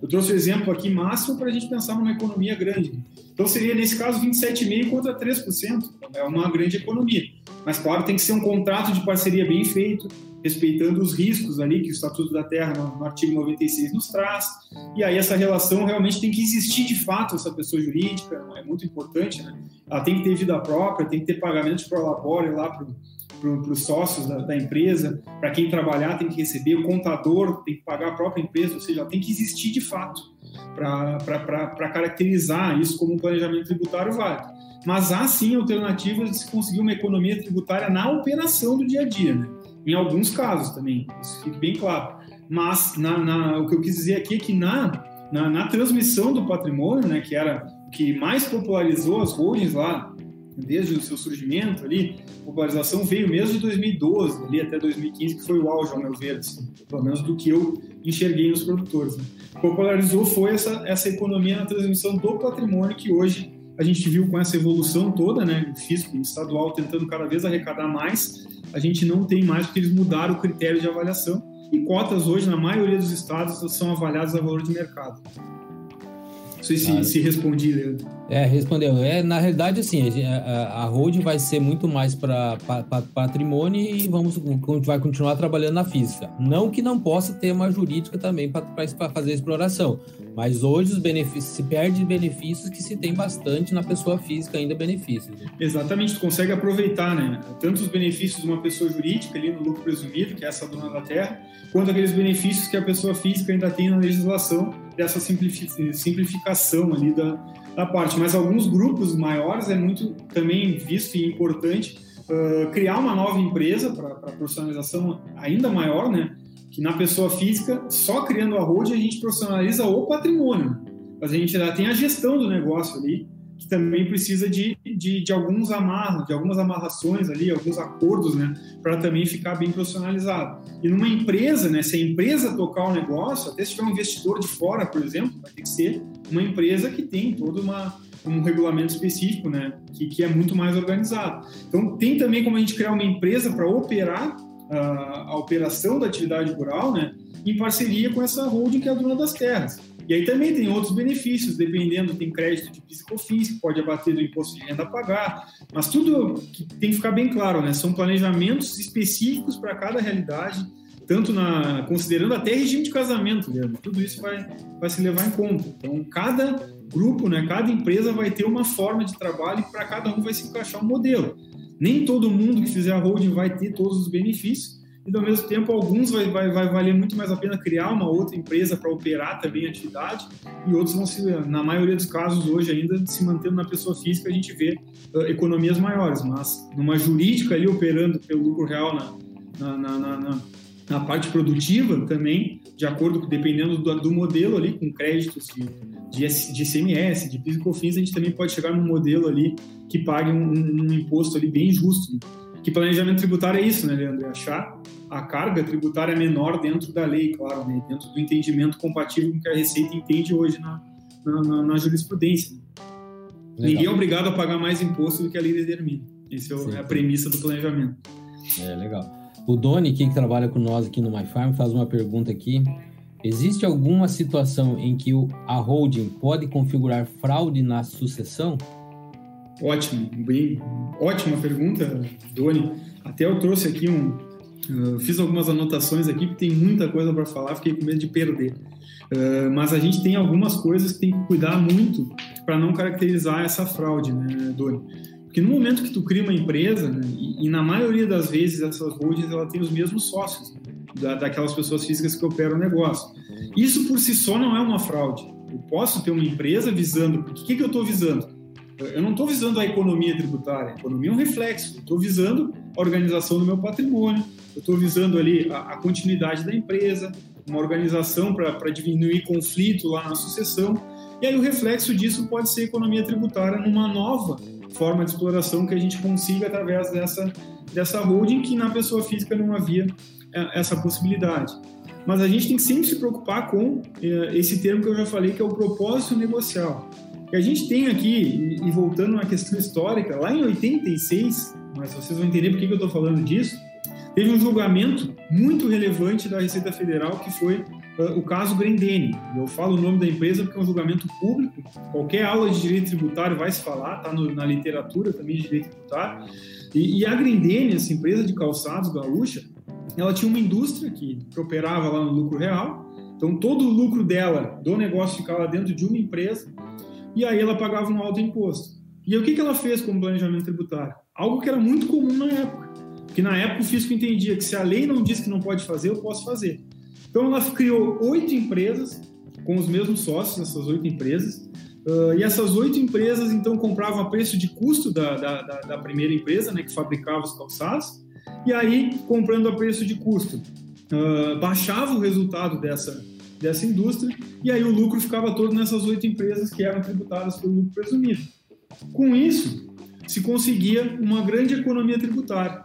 Eu trouxe o exemplo aqui máximo para a gente pensar numa economia grande. Então seria, nesse caso, 27,5% contra 3%. É uma grande economia. Mas, claro, tem que ser um contrato de parceria bem feito, respeitando os riscos ali que o Estatuto da Terra, no, artigo 96, nos traz. E aí essa relação realmente tem que existir de fato, essa pessoa jurídica, é muito importante, né? Ela tem que ter vida própria, tem que ter pagamento de prolabore lá para para os sócios da, da empresa, para quem trabalhar tem que receber, o contador tem que pagar a própria empresa, ou seja, tem que existir de fato para caracterizar isso como um planejamento tributário válido. Mas há sim alternativas de se conseguir uma economia tributária na operação do dia a dia, né? em alguns casos também, isso fique bem claro. Mas na, na, o que eu quis dizer aqui é que na, na, na transmissão do patrimônio, né, que era o que mais popularizou as holdings lá desde o seu surgimento ali, a popularização veio mesmo de 2012, ali até 2015, que foi o auge, ao meu ver, assim, pelo menos do que eu enxerguei nos produtores. Né? Popularizou foi essa, essa economia na transmissão do patrimônio que hoje a gente viu com essa evolução toda, né, o fisco estadual tentando cada vez arrecadar mais, a gente não tem mais porque eles mudaram o critério de avaliação e cotas hoje, na maioria dos estados, são avaliadas a valor de mercado. Não sei se, se respondi, Leandro. É, respondeu. É, na realidade, assim, a, a holding vai ser muito mais para patrimônio e vamos vai continuar trabalhando na física. Não que não possa ter uma jurídica também para fazer exploração, mas hoje os benefícios se perde benefícios que se tem bastante na pessoa física ainda benefícios. Né? Exatamente, tu consegue aproveitar, né? Tanto os benefícios de uma pessoa jurídica ali no lucro presumido, que é essa dona da terra, quanto aqueles benefícios que a pessoa física ainda tem na legislação dessa simplificação ali da da parte, mas alguns grupos maiores é muito também visto e importante uh, criar uma nova empresa para profissionalização ainda maior, né? Que na pessoa física, só criando a road, a gente profissionaliza o patrimônio, mas a gente já tem a gestão do negócio ali que também precisa de, de, de, alguns amarros, de algumas amarrações ali, alguns acordos, né, para também ficar bem profissionalizado. E numa empresa, né, se a empresa tocar o negócio, até se tiver um investidor de fora, por exemplo, vai ter que ser uma empresa que tem todo uma, um regulamento específico, né, que, que é muito mais organizado. Então, tem também como a gente criar uma empresa para operar a, a operação da atividade rural, né, em parceria com essa holding que é a dona das terras. E aí também tem outros benefícios, dependendo, tem crédito de psicofins, que pode abater do imposto de renda a pagar, mas tudo que tem que ficar bem claro, né? São planejamentos específicos para cada realidade, tanto na considerando até regime de casamento, Leandro. Tudo isso vai, vai se levar em conta. Então, cada grupo, né, cada empresa vai ter uma forma de trabalho e para cada um vai se encaixar um modelo. Nem todo mundo que fizer a holding vai ter todos os benefícios, e ao mesmo tempo alguns vai, vai, vai valer muito mais a pena criar uma outra empresa para operar também a atividade e outros vão se, na maioria dos casos hoje ainda se mantendo na pessoa física. A gente vê uh, economias maiores, mas numa jurídica ali operando pelo lucro real na, na, na, na, na parte produtiva também, de acordo dependendo do, do modelo ali com créditos de, de, de ICMS, de PIS e COFINS, a gente também pode chegar num modelo ali que pague um, um imposto ali bem justo. Né? Que planejamento tributário é isso, né, Leandro? É achar a carga tributária menor dentro da lei, claro, né? dentro do entendimento compatível com que a Receita entende hoje na, na, na, na jurisprudência. Legal. Ninguém é obrigado a pagar mais imposto do que a lei determina. Essa é a premissa do planejamento. É, legal. O Doni, que trabalha com nós aqui no MyFarm, faz uma pergunta aqui. Existe alguma situação em que o, a holding pode configurar fraude na sucessão? Ótimo, bem, ótima pergunta, Doni. Até eu trouxe aqui um, Uh, fiz algumas anotações aqui, porque tem muita coisa para falar, fiquei com medo de perder. Uh, mas a gente tem algumas coisas que tem que cuidar muito para não caracterizar essa fraude, né, Doni? Porque no momento que tu cria uma empresa, né, e, e, na maioria das vezes essas holdings ela tem os mesmos sócios né, da, daquelas pessoas físicas que operam o negócio. Isso por si só não é uma fraude. Eu posso ter uma empresa visando, o que, que eu estou visando? Eu não estou visando a economia tributária, a economia é um reflexo, estou visando a organização do meu patrimônio, estou visando ali a, a, continuidade da empresa, uma organização para diminuir conflito lá na sucessão, e aí o reflexo disso pode ser economia tributária numa nova forma de exploração que a gente consiga através dessa, dessa holding que na pessoa física não havia é, essa possibilidade. Mas a gente tem que sempre se preocupar com é, esse termo que eu já falei, que é o propósito negocial. E a gente tem aqui, e voltando à questão histórica, lá em 86, mas vocês vão entender por que eu estou falando disso, teve um julgamento muito relevante da Receita Federal, que foi uh, o caso Grendene. Eu falo o nome da empresa porque é um julgamento público, qualquer aula de direito tributário vai se falar, está na literatura também de direito tributário. E, e a Grendene, essa empresa de calçados gaúcha, ela tinha uma indústria que operava lá no lucro real, então todo o lucro dela, do negócio, ficava dentro de uma empresa, e aí ela pagava um alto imposto. E aí, o que, que ela fez como planejamento tributário? Algo que era muito comum na época que na época o fisco entendia que se a lei não diz que não pode fazer, eu posso fazer. Então ela criou oito empresas com os mesmos sócios, essas oito empresas, uh, e essas oito empresas então compravam a preço de custo da, da, da, da primeira empresa, né, que fabricava os calçados, e aí comprando a preço de custo, uh, baixava o resultado dessa, dessa indústria, e aí o lucro ficava todo nessas oito empresas que eram tributadas pelo lucro presumido. Com isso, se conseguia uma grande economia tributária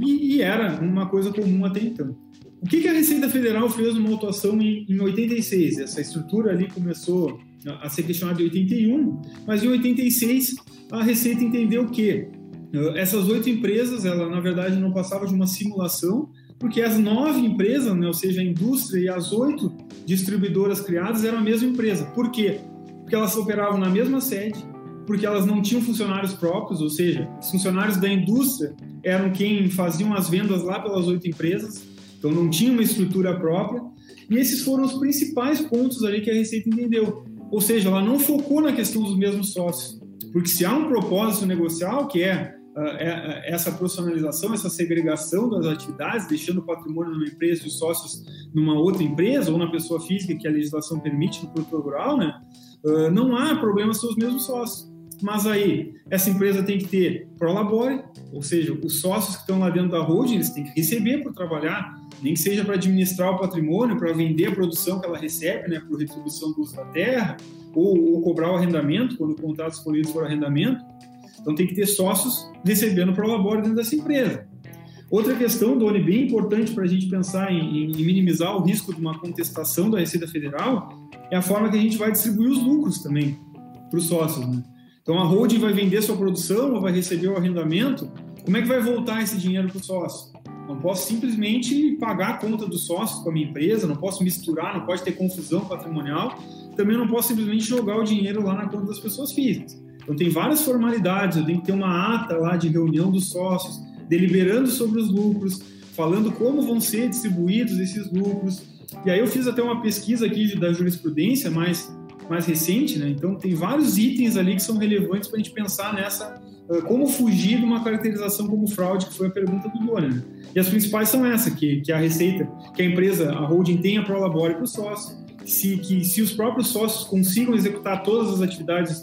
e, e, era uma coisa comum até então. O que, que a Receita Federal fez numa autuação em, em 86? Essa estrutura ali começou a, ser questionada em 81, mas em 86 a Receita entendeu que uh, essas oito empresas, ela na verdade não passava de uma simulação, porque as nove empresas, né, ou seja, a indústria e as oito distribuidoras criadas eram a mesma empresa. Por quê? Porque elas operavam na mesma sede, porque elas não tinham funcionários próprios, ou seja, os funcionários da indústria eram quem faziam as vendas lá pelas oito empresas, então não tinha uma estrutura própria. E esses foram os principais pontos ali que a Receita entendeu. Ou seja, ela não focou na questão dos mesmos sócios, porque se há um propósito negocial, que é, essa profissionalização, essa segregação das atividades, deixando o patrimônio numa empresa e os sócios numa outra empresa, ou na pessoa física que a legislação permite no produtor rural, né? Uh, não há problema ser os mesmos sócios. Mas aí, essa empresa tem que ter prolabore, ou seja, os sócios que estão lá dentro da holding, eles têm que receber para trabalhar, nem que seja para administrar o patrimônio, para vender a produção que ela recebe, né, por retribuição do uso da terra, ou, ou cobrar o arrendamento, quando o contrato escolhido for arrendamento. Então, tem que ter sócios recebendo prolabore dentro dessa empresa. Outra questão, Doni, bem importante para a gente pensar em, em, minimizar o risco de uma contestação da Receita Federal, é a forma que a gente vai distribuir os lucros também para os sócios. Né? Então a holding vai vender sua produção ou vai receber o arrendamento. Como é que vai voltar esse dinheiro para o sócio? Não posso simplesmente pagar a conta dos sócios com a minha empresa, não posso misturar, não pode ter confusão patrimonial. Também não posso simplesmente jogar o dinheiro lá na conta das pessoas físicas. Então tem várias formalidades, eu tenho que ter uma ata lá de reunião dos sócios, deliberando sobre os lucros, falando como vão ser distribuídos esses lucros. E aí eu fiz até uma pesquisa aqui da jurisprudência, mas mais recente, né? Então tem vários itens ali que são relevantes para a gente pensar nessa uh, como fugir de uma caracterização como fraude, que foi a pergunta do Dona. Né? E as principais são essa, que, que a receita, que a empresa, a holding tenha prolabore para o sócio, se, que se os próprios sócios consigam executar todas as atividades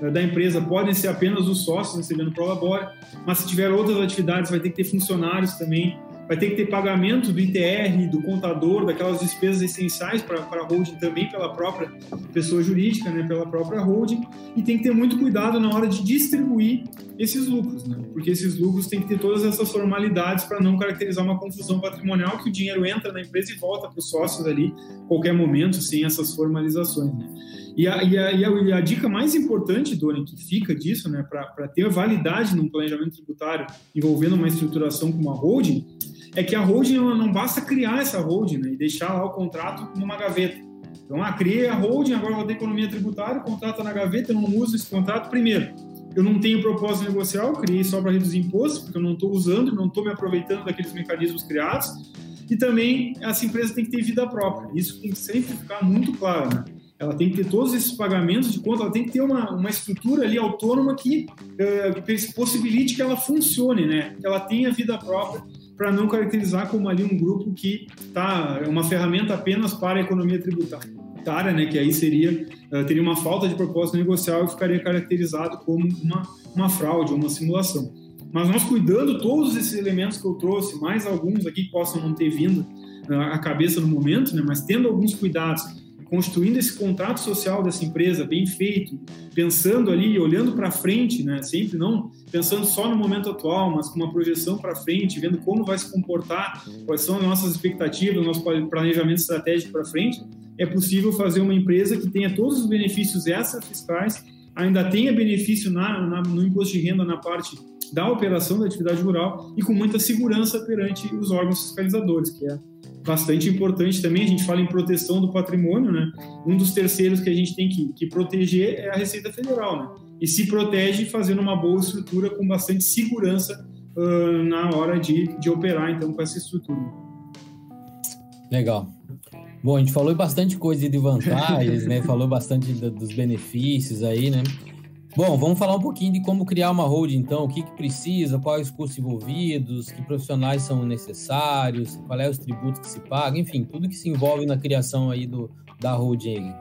da empresa, podem ser apenas os sócios recebendo prolabore, mas se tiver outras atividades, vai ter que ter funcionários também vai ter que ter pagamento do ITR, do contador, daquelas despesas essenciais para a holding também pela própria pessoa jurídica, né, pela própria holding, e tem que ter muito cuidado na hora de distribuir esses lucros, né, porque esses lucros têm que ter todas essas formalidades para não caracterizar uma confusão patrimonial, que o dinheiro entra na empresa e volta para os sócios ali, qualquer momento, sem essas formalizações. Né. E a, e, a, e, a, e a, dica mais importante, Doni, que fica disso, né, para ter validade num planejamento tributário envolvendo uma estruturação como a holding, é que a holding não basta criar essa holding né, e deixar lá o contrato numa gaveta. Então, ah, criei a holding, agora vou ter economia tributária, contrato na gaveta, eu não uso esse contrato. Primeiro, eu não tenho propósito negocial, criei só para reduzir impostos, porque eu não estou usando, não estou me aproveitando daqueles mecanismos criados. E também essa empresa tem que ter vida própria. Isso tem que sempre ficar muito claro. Né? Ela tem que ter todos esses pagamentos de conta, ela tem que ter uma, uma estrutura ali autônoma que uh, possibilite que ela funcione, né? que ela tenha vida própria para não caracterizar como ali um grupo que está é uma ferramenta apenas para a economia tributária, né, que aí seria uh, teria uma falta de propósito negocial e ficaria caracterizado como uma uma fraude, uma simulação. Mas nós cuidando todos esses elementos que eu trouxe, mais alguns aqui que possam não ter vindo uh, à cabeça no momento, né, mas tendo alguns cuidados construindo esse contrato social dessa empresa bem feito, pensando ali, olhando para frente, né? Sempre não pensando só no momento atual, mas com uma projeção para frente, vendo como vai se comportar, quais são as nossas expectativas, nosso planejamento estratégico para frente, é possível fazer uma empresa que tenha todos os benefícios extra fiscais, ainda tenha benefício na, na, no imposto de renda na parte da operação da atividade rural e com muita segurança perante os órgãos fiscalizadores, que é bastante importante também. A gente fala em proteção do patrimônio, né? Um dos terceiros que a gente tem que, que proteger é a Receita Federal, né? E se protege fazendo uma boa estrutura com bastante segurança uh, na hora de, de operar, então, com essa estrutura. Legal. Bom, a gente falou bastante coisa de vantagens, né? Falou bastante dos benefícios aí, né? Bom, vamos falar um pouquinho de como criar uma holding, então, o que, que precisa, quais os custos envolvidos, que profissionais são necessários, qual é os tributos que se pagam, enfim, tudo que se envolve na criação aí do, da holding.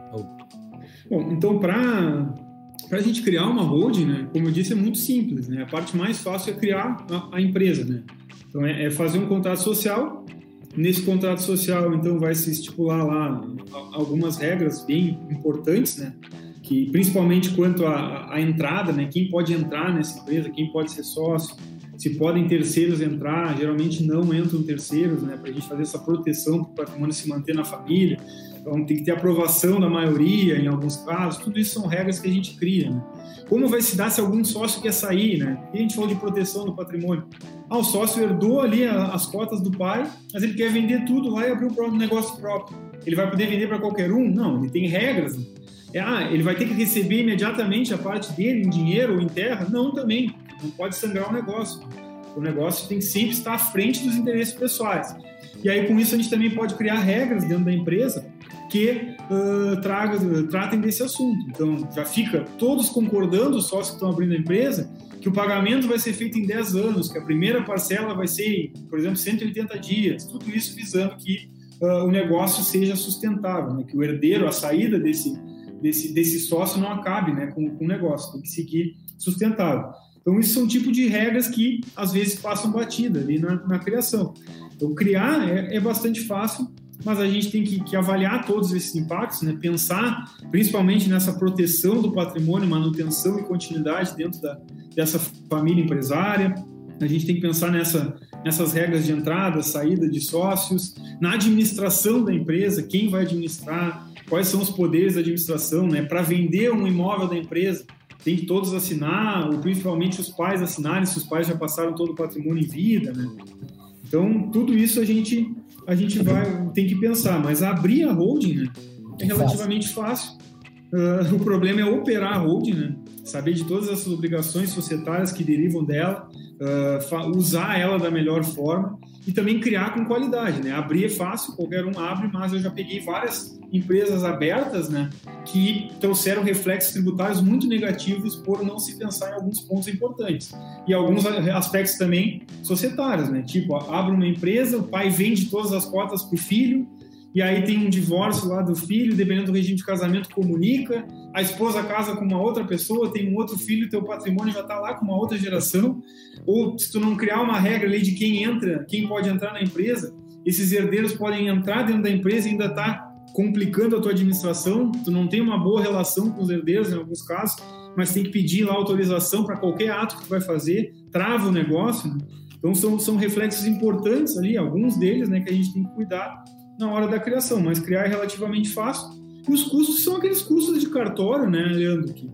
Bom, então, para a gente criar uma holding, né, como eu disse, é muito simples, né? A parte mais fácil é criar a, a empresa, né? Então, é, é fazer um contrato social, Nesse contrato social, então, vai se estipular lá algumas regras bem importantes, né? Que principalmente quanto à, entrada, né, quem pode entrar nessa empresa, quem pode ser sócio, se podem terceiros entrar, geralmente não entram terceiros, né, para a gente fazer essa proteção para o patrimônio se manter na família. Então tem que ter aprovação da maioria em alguns casos. Tudo isso são regras que a gente cria. Né? Como vai se dar se algum sócio quer sair, né? E a gente falou de proteção do patrimônio. Ah, o sócio herdou ali as cotas do pai, mas ele quer vender tudo lá e abrir o próprio negócio próprio. Ele vai poder vender para qualquer um? Não, ele tem regras. Né? É, ah, ele vai ter que receber imediatamente a parte dele em dinheiro ou em terra? Não, também. Não pode sangrar o negócio. O negócio tem que sempre estar à frente dos interesses pessoais. E aí, com isso, a gente também pode criar regras dentro da empresa que uh, traga, tratem desse assunto. Então, já fica todos concordando, os sócios que estão abrindo a empresa, que o pagamento vai ser feito em 10 anos, que a primeira parcela vai ser, por exemplo, 180 dias. Tudo isso visando que uh, o negócio seja sustentável, né? que o herdeiro, a saída desse, desse, desse sócio não acabe né, com, com o negócio, tem que seguir sustentável. Então, isso são tipo de regras que às vezes passam batida ali na, na criação. Então, criar é, é, bastante fácil, mas a gente tem que, que, avaliar todos esses impactos, né? pensar principalmente nessa proteção do patrimônio, manutenção e continuidade dentro da, dessa família empresária. A gente tem que pensar nessa, nessas regras de entrada, saída de sócios, na administração da empresa, quem vai administrar, quais são os poderes da administração, né? Para vender um imóvel da empresa, tem que todos assinar, ou principalmente os pais assinarem, se os pais já passaram todo o patrimônio em vida, né? Então, tudo isso a gente, a gente vai, tem que pensar, mas abrir a holding né, é relativamente fácil. Uh, o problema é operar a holding, né? Saber de todas essas obrigações societárias que derivam dela, uh, usar ela da melhor forma e também criar com qualidade, né? Abrir é fácil, qualquer um abre, mas eu já peguei várias empresas abertas, né, que trouxeram reflexos tributários muito negativos por não se pensar em alguns pontos importantes e alguns aspectos também societários, né? Tipo, abre uma empresa, o pai vende todas as cotas para o filho e aí tem um divórcio lá do filho, dependendo do regime de casamento, comunica, a esposa casa com uma outra pessoa, tem um outro filho, teu patrimônio já está lá com uma outra geração, ou se tu não criar uma regra ali de quem entra, quem pode entrar na empresa, esses herdeiros podem entrar dentro da empresa e ainda tá complicando a tua administração, tu não tem uma boa relação com os herdeiros em alguns casos, mas tem que pedir lá autorização para qualquer ato que tu vai fazer, trava o negócio. Né? Então são, são reflexos importantes ali, alguns deles, né, que a gente tem que cuidar na hora da criação, mas criar é relativamente fácil. E os custos são aqueles custos de cartório, né, Leandro? Que,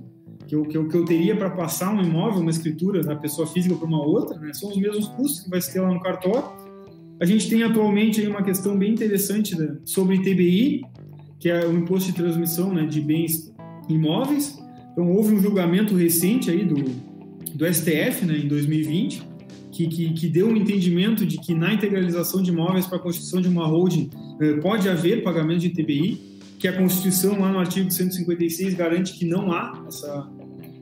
que, eu, que, eu, que eu teria para passar um imóvel, uma escritura da pessoa física para uma outra, né? São os mesmos custos que vai se ter lá no cartório. A gente tem atualmente aí uma questão bem interessante né, sobre TBI, que é o imposto de transmissão né, de bens imóveis. Então, houve um julgamento recente aí do, do STF, né, em 2020, que, que, que, deu um entendimento de que na integralização de imóveis para a constituição de uma holding eh, pode haver pagamento de TBI, que a Constituição, lá no artigo 156, garante que não há essa,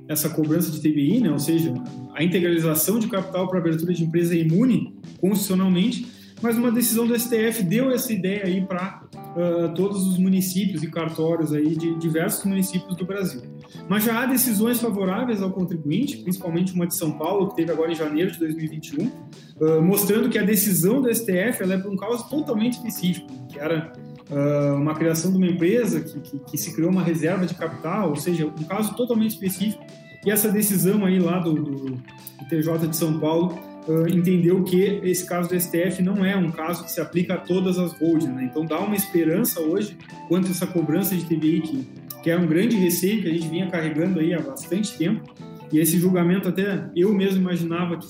essa cobrança de TBI, né? ou seja, a integralização de capital para abertura de empresa é imune constitucionalmente, mas uma decisão do STF deu essa ideia aí para uh, todos os municípios e cartórios aí de diversos municípios do Brasil. Mas já há decisões favoráveis ao contribuinte, principalmente uma de São Paulo, que teve agora em janeiro de 2021, uh, mostrando que a decisão do STF é para um caso totalmente específico, que era uh, uma criação de uma empresa que, que, que, se criou uma reserva de capital, ou seja, um caso totalmente específico. E essa decisão aí lá do, do, do TJ de São Paulo uh, entendeu que esse caso do STF não é um caso que se aplica a todas as holdings, né? Então dá uma esperança hoje quanto a essa cobrança de TBI que, que é um grande receio que a gente vinha carregando aí há bastante tempo e esse julgamento até eu mesmo imaginava que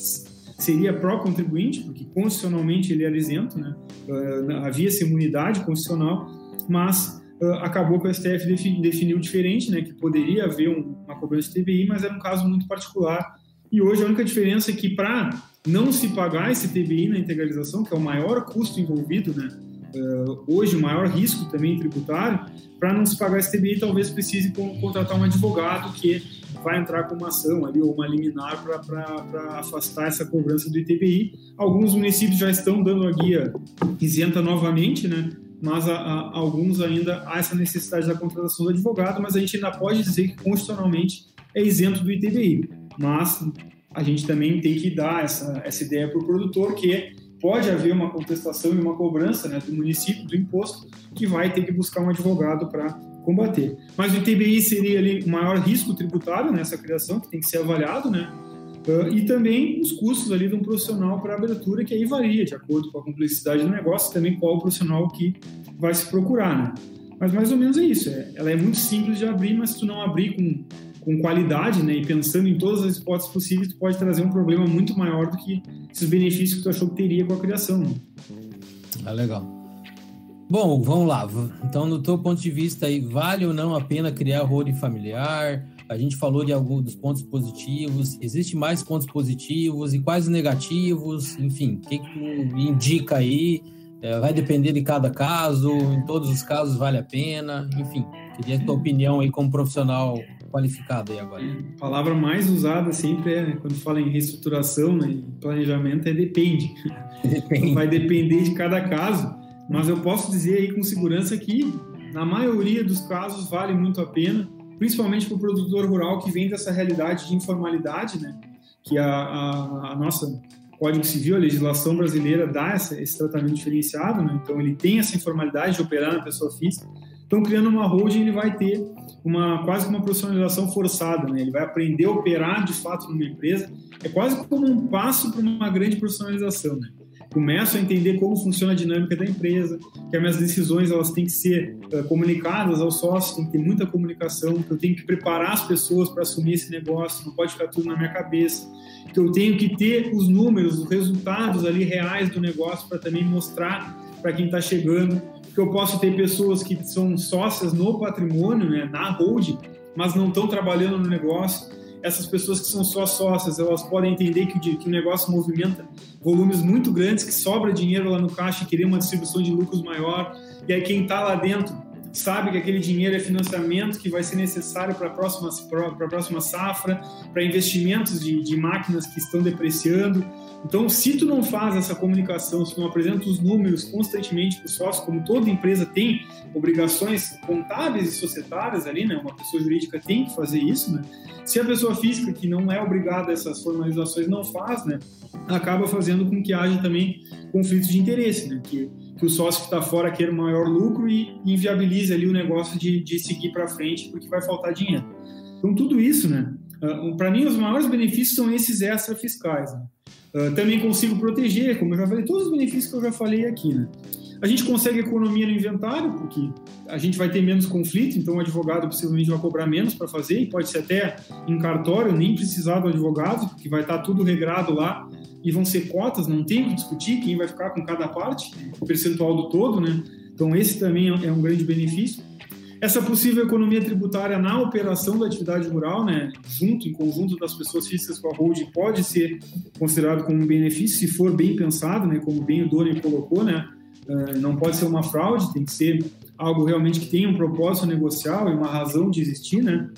seria pró-contribuinte, porque constitucionalmente ele era isento, né? Uh, havia essa imunidade constitucional, mas uh, acabou que o STF definiu diferente, né? Que poderia haver um, uma cobrança de TBI, mas era um caso muito particular. E hoje a única diferença é que para não se pagar esse TBI na integralização, que é o maior custo envolvido, né? Uh, hoje o maior risco também tributário, para não se pagar esse TBI, talvez precise contratar um advogado que vai entrar com uma ação ali ou uma liminar para afastar essa cobrança do ITBI. Alguns municípios já estão dando a guia isenta novamente, né? Mas a, a, alguns ainda há essa necessidade da contratação do advogado, mas a gente ainda pode dizer que constitucionalmente é isento do ITBI. Mas a gente também tem que dar essa, essa ideia para o produtor que pode haver uma contestação e uma cobrança né, do município do imposto que vai ter que buscar um advogado para combater. Mas o ITBI seria ali o maior risco tributário nessa criação, que tem que ser avaliado, né? Uh, e também os custos ali de um profissional para abertura, que aí varia de acordo com a complexidade do negócio, também qual o profissional que vai se procurar, né? Mas mais ou menos é isso. É, ela é muito simples de abrir, mas se tu não abrir com, com qualidade, né, e pensando em todas as hipóteses possíveis, tu pode trazer um problema muito maior do que esses benefícios que tu achou que teria com a criação. Né? Ah, legal. Bom, vamos lá. Então, no teu ponto de vista aí, vale ou não a pena criar holding familiar? A gente falou de alguns dos pontos positivos. Existe mais pontos positivos e quais negativos? Enfim, o que, que indica aí? É, vai depender de cada caso. Em todos os casos vale a pena. Enfim, queria a tua opinião aí como profissional qualificado aí agora. A palavra mais usada sempre é, né, quando fala em reestruturação né, e planejamento, é depende. Depende. Vai depender de cada caso. Mas eu posso dizer aí com segurança que, na maioria dos casos, vale muito a pena, principalmente para o produtor rural que vem dessa realidade de informalidade, né? Que a, a, a nossa Código Civil, a legislação brasileira dá essa, esse tratamento diferenciado, né? Então ele tem essa informalidade de operar na pessoa física. Então, criando uma holding, ele vai ter uma quase uma profissionalização forçada, né? Ele vai aprender a operar de fato numa empresa. É quase como um passo para uma grande profissionalização, né? começo a entender como funciona a dinâmica da empresa, que as minhas decisões elas têm que ser uh, comunicadas aos sócios, tem que ter muita comunicação, que eu tenho que preparar as pessoas para assumir esse negócio, não pode ficar tudo na minha cabeça, que eu tenho que ter os números, os resultados ali reais do negócio para também mostrar para quem está chegando, que eu posso ter pessoas que são sócias no patrimônio, né, na holding, mas não estão trabalhando no negócio, essas pessoas que são só sócias, elas podem entender que, que o negócio movimenta volumes muito grandes, que sobra dinheiro lá no caixa e querer uma distribuição de lucros maior. E aí quem está lá dentro sabe que aquele dinheiro é financiamento que vai ser necessário para a próxima, próxima safra, para investimentos de, de máquinas que estão depreciando. Então, se tu não faz essa comunicação, se tu não apresenta os números constantemente para o sócio, como toda empresa tem obrigações contábeis e societárias ali, né? Uma pessoa jurídica tem que fazer isso, né? Se a pessoa física que não é obrigada a essas formalizações não faz, né? Acaba fazendo com que haja também conflitos de interesse, né? Que, que o sócio que está fora queira maior lucro e inviabilize ali o negócio de, de seguir para frente porque vai faltar dinheiro. Então, tudo isso, né? Uh, para mim, os maiores benefícios são esses extra fiscais. Né? Uh, também consigo proteger, como eu já falei, todos os benefícios que eu já falei aqui, né? A gente consegue economia no inventário, porque a gente vai ter menos conflito, então o advogado possivelmente vai cobrar menos para fazer, e pode ser até em cartório, nem precisar do advogado, porque vai estar tá tudo regrado lá, e vão ser cotas, não tem que discutir quem vai ficar com cada parte, o percentual do todo, né? Então esse também é um grande benefício. Essa possível economia tributária na operação da atividade rural, né, junto, em conjunto das pessoas físicas com a holding, pode ser considerado como um benefício, se for bem pensado, né, como bem o Doni colocou, né, uh, não pode ser uma fraude, tem que ser algo realmente que tenha um propósito negocial e uma razão de existir, né.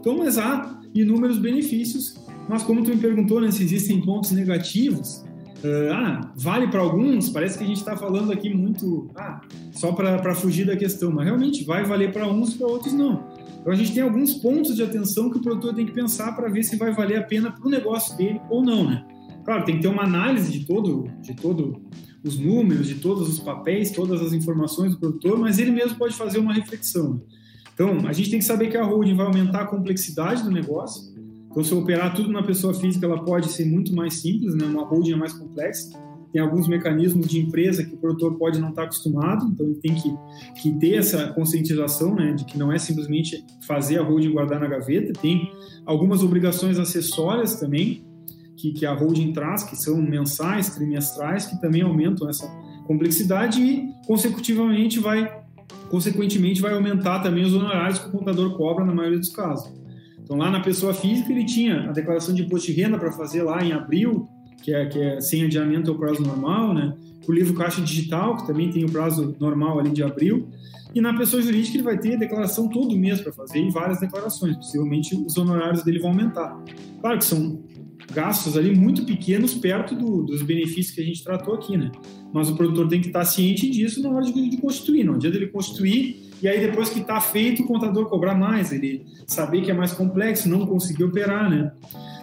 Então, mas há inúmeros benefícios, mas como tu me perguntou, né, se existem pontos negativos, Uh, ah, vale para alguns, parece que a gente está falando aqui muito ah, só para fugir da questão, mas realmente vai valer para uns e para outros não. Então a gente tem alguns pontos de atenção que o produtor tem que pensar para ver se vai valer a pena para o negócio dele ou não, né? Claro, tem que ter uma análise de todo, de todo os números, de todos os papéis, todas as informações do produtor, mas ele mesmo pode fazer uma reflexão. Né? Então, a gente tem que saber que a holding vai aumentar a complexidade do negócio, então, se eu operar tudo na pessoa física, ela pode ser muito mais simples, né? Uma holding é mais complexa. tem alguns mecanismos de empresa que o produtor pode não estar acostumado, então ele tem que, que ter essa conscientização, né, de que não é simplesmente fazer a holding guardar na gaveta, tem algumas obrigações acessórias também, que, que a holding traz, que são mensais, trimestrais, que também aumentam essa complexidade e, consecutivamente, vai consequentemente vai aumentar também os honorários que o contador cobra na maioria dos casos. Então, lá na pessoa física, ele tinha a declaração de imposto de renda para fazer lá em abril, que é, que é sem adiamento ao prazo normal, né? O livro Caixa Digital, que também tem o prazo normal ali de abril. E na pessoa jurídica, ele vai ter declaração todo mês para fazer e várias declarações. Possivelmente os honorários dele vão aumentar. Claro que são gastos ali muito pequenos perto do, dos benefícios que a gente tratou aqui, né? Mas o produtor tem que estar ciente disso na hora de, de constituir. Não adianta ele constituir e aí depois que está feito o contador cobrar mais, ele saber que é mais complexo, não conseguir operar, né?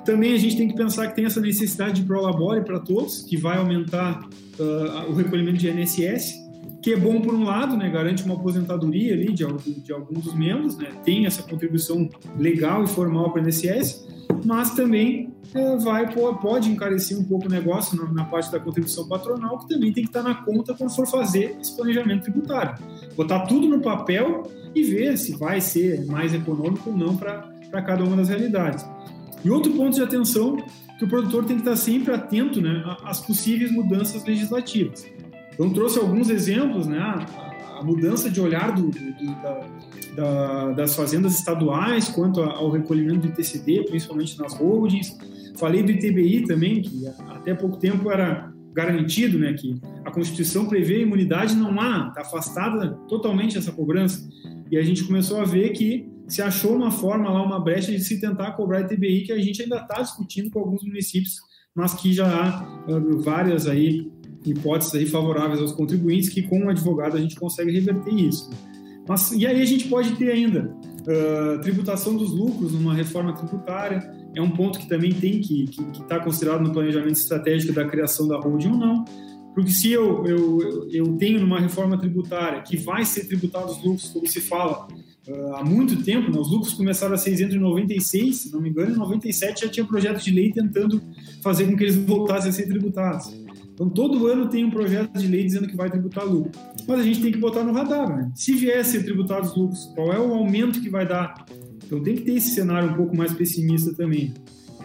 Também a gente tem que pensar que tem essa necessidade de prolabore para todos, que vai aumentar uh, o recolhimento de INSS, que é bom por um lado, né, garante uma aposentadoria ali de, de alguns dos membros, né, tem essa contribuição legal e formal para o INSS, mas também é, vai pode encarecer um pouco o negócio na, na, parte da contribuição patronal, que também tem que estar na conta quando for fazer esse planejamento tributário. Botar tudo no papel e ver se vai ser mais econômico ou não para cada uma das realidades. E outro ponto de atenção que o produtor tem que estar sempre atento né, às possíveis mudanças legislativas. Então, trouxe alguns exemplos, né, a, a mudança de olhar do, do, da, da, das fazendas estaduais quanto ao recolhimento do ITCD, principalmente nas holdings, Falei do ITBI também, que até pouco tempo era garantido, né, que a Constituição prevê imunidade, não há, está afastada totalmente essa cobrança. E a gente começou a ver que se achou uma forma lá, uma brecha de se tentar cobrar ITBI, que a gente ainda está discutindo com alguns municípios, mas que já há várias aí hipóteses aí favoráveis aos contribuintes que com um advogado a gente consegue reverter isso. Mas e aí a gente pode ter ainda uh, tributação dos lucros numa reforma tributária, é um ponto que também tem que estar que, que tá considerado no planejamento estratégico da criação da holding ou não. Porque se eu, eu, eu tenho numa reforma tributária que vai ser tributado os lucros, como se fala, uh, há muito tempo, né? os lucros começaram a ser isentos em 96, se não me engano, em 97 já tinha projeto de lei tentando fazer com que eles voltassem a ser tributados. Então, todo ano tem um projeto de lei dizendo que vai tributar lucro. Mas a gente tem que botar no radar, né? Se vier a ser tributados lucros, qual é o aumento que vai dar então tem que ter esse cenário um pouco mais pessimista também.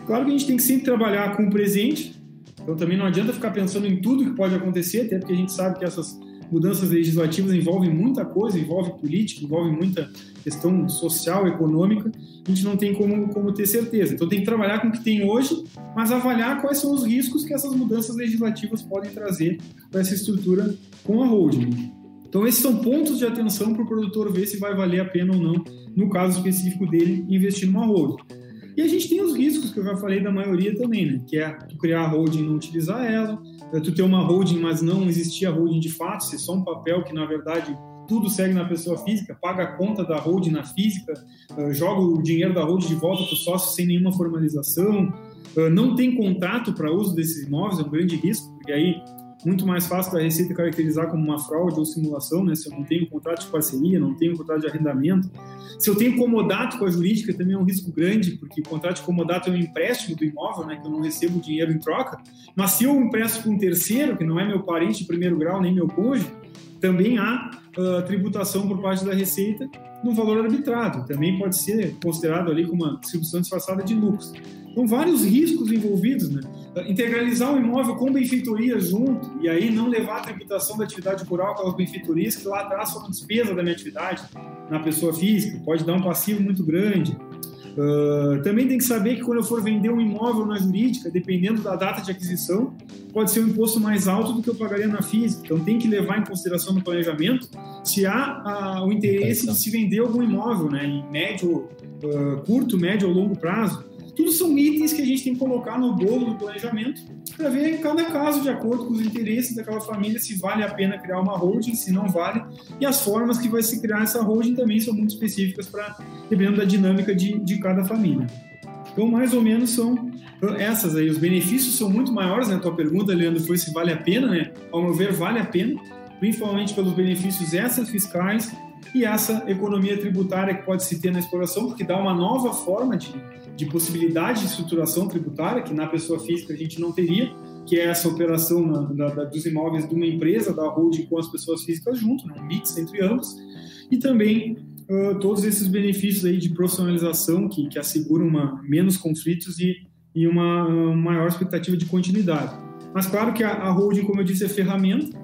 Claro que a gente tem que sempre trabalhar com o presente, então também não adianta ficar pensando em tudo que pode acontecer, até porque a gente sabe que essas mudanças legislativas envolvem muita coisa, envolve política, envolve muita questão social, econômica, a gente não tem como, como ter certeza. Então tem que trabalhar com o que tem hoje, mas avaliar quais são os riscos que essas mudanças legislativas podem trazer para essa estrutura com a holding. Então esses são pontos de atenção para o produtor ver se vai valer a pena ou não no caso específico dele, investir numa holding. E a gente tem os riscos que eu já falei da maioria também, né? Que é tu criar a holding e não utilizar ela, é tu ter uma holding, mas não existir a holding de fato, ser só um papel que, na verdade, tudo segue na pessoa física, paga a conta da holding na física, uh, joga o dinheiro da holding de volta para o sócio sem nenhuma formalização, uh, não tem contrato para uso desses imóveis, é um grande risco, porque aí muito mais fácil da Receita caracterizar como uma fraude ou simulação, né? Se eu não tenho contrato de parceria, não tenho contrato de arrendamento. Se eu tenho comodato com a jurídica, também é um risco grande, porque o contrato de comodato é um empréstimo do imóvel, né? Que eu não recebo dinheiro em troca. Mas se eu empresto para um terceiro, que não é meu parente de primeiro grau, nem meu cônjuge, também há uh, tributação por parte da Receita no valor arbitrado. Também pode ser considerado ali como uma distribuição disfarçada de lucros. Então, vários riscos envolvidos, né? Integralizar o imóvel com benfeitoria junto, e aí não levar a tributação da atividade rural com as benfeitorias, que lá atrás foram despesa da minha atividade na pessoa física, pode dar um passivo muito grande. Uh, também tem que saber que quando eu for vender um imóvel na jurídica, dependendo da data de aquisição, pode ser um imposto mais alto do que eu pagaria na física. Então tem que levar em consideração no planejamento se há uh, o interesse de se vender algum imóvel, né, em médio, uh, curto, médio ou longo prazo. Tudo são itens que a gente tem que colocar no bolo do planejamento para ver cada caso, de acordo com os interesses daquela família, se vale a pena criar uma holding, se não vale. E as formas que vai se criar essa holding também são muito específicas para dependendo da dinâmica de, de cada família. Então, mais ou menos são essas aí. Os benefícios são muito maiores, né? A tua pergunta, Leandro, foi se vale a pena, né? Ao meu ver, vale a pena, principalmente pelos benefícios extra fiscais e essa economia tributária que pode se ter na exploração, porque dá uma nova forma de, de possibilidade de estruturação tributária, que na pessoa física a gente não teria, que é essa operação na, da, da, dos imóveis de uma empresa, da holding com as pessoas físicas junto, né, um mix entre ambos, e também uh, todos esses benefícios aí de profissionalização que, que asseguram uma, menos conflitos e, e uma, uma maior expectativa de continuidade. Mas claro que a, a holding, como eu disse, é ferramenta,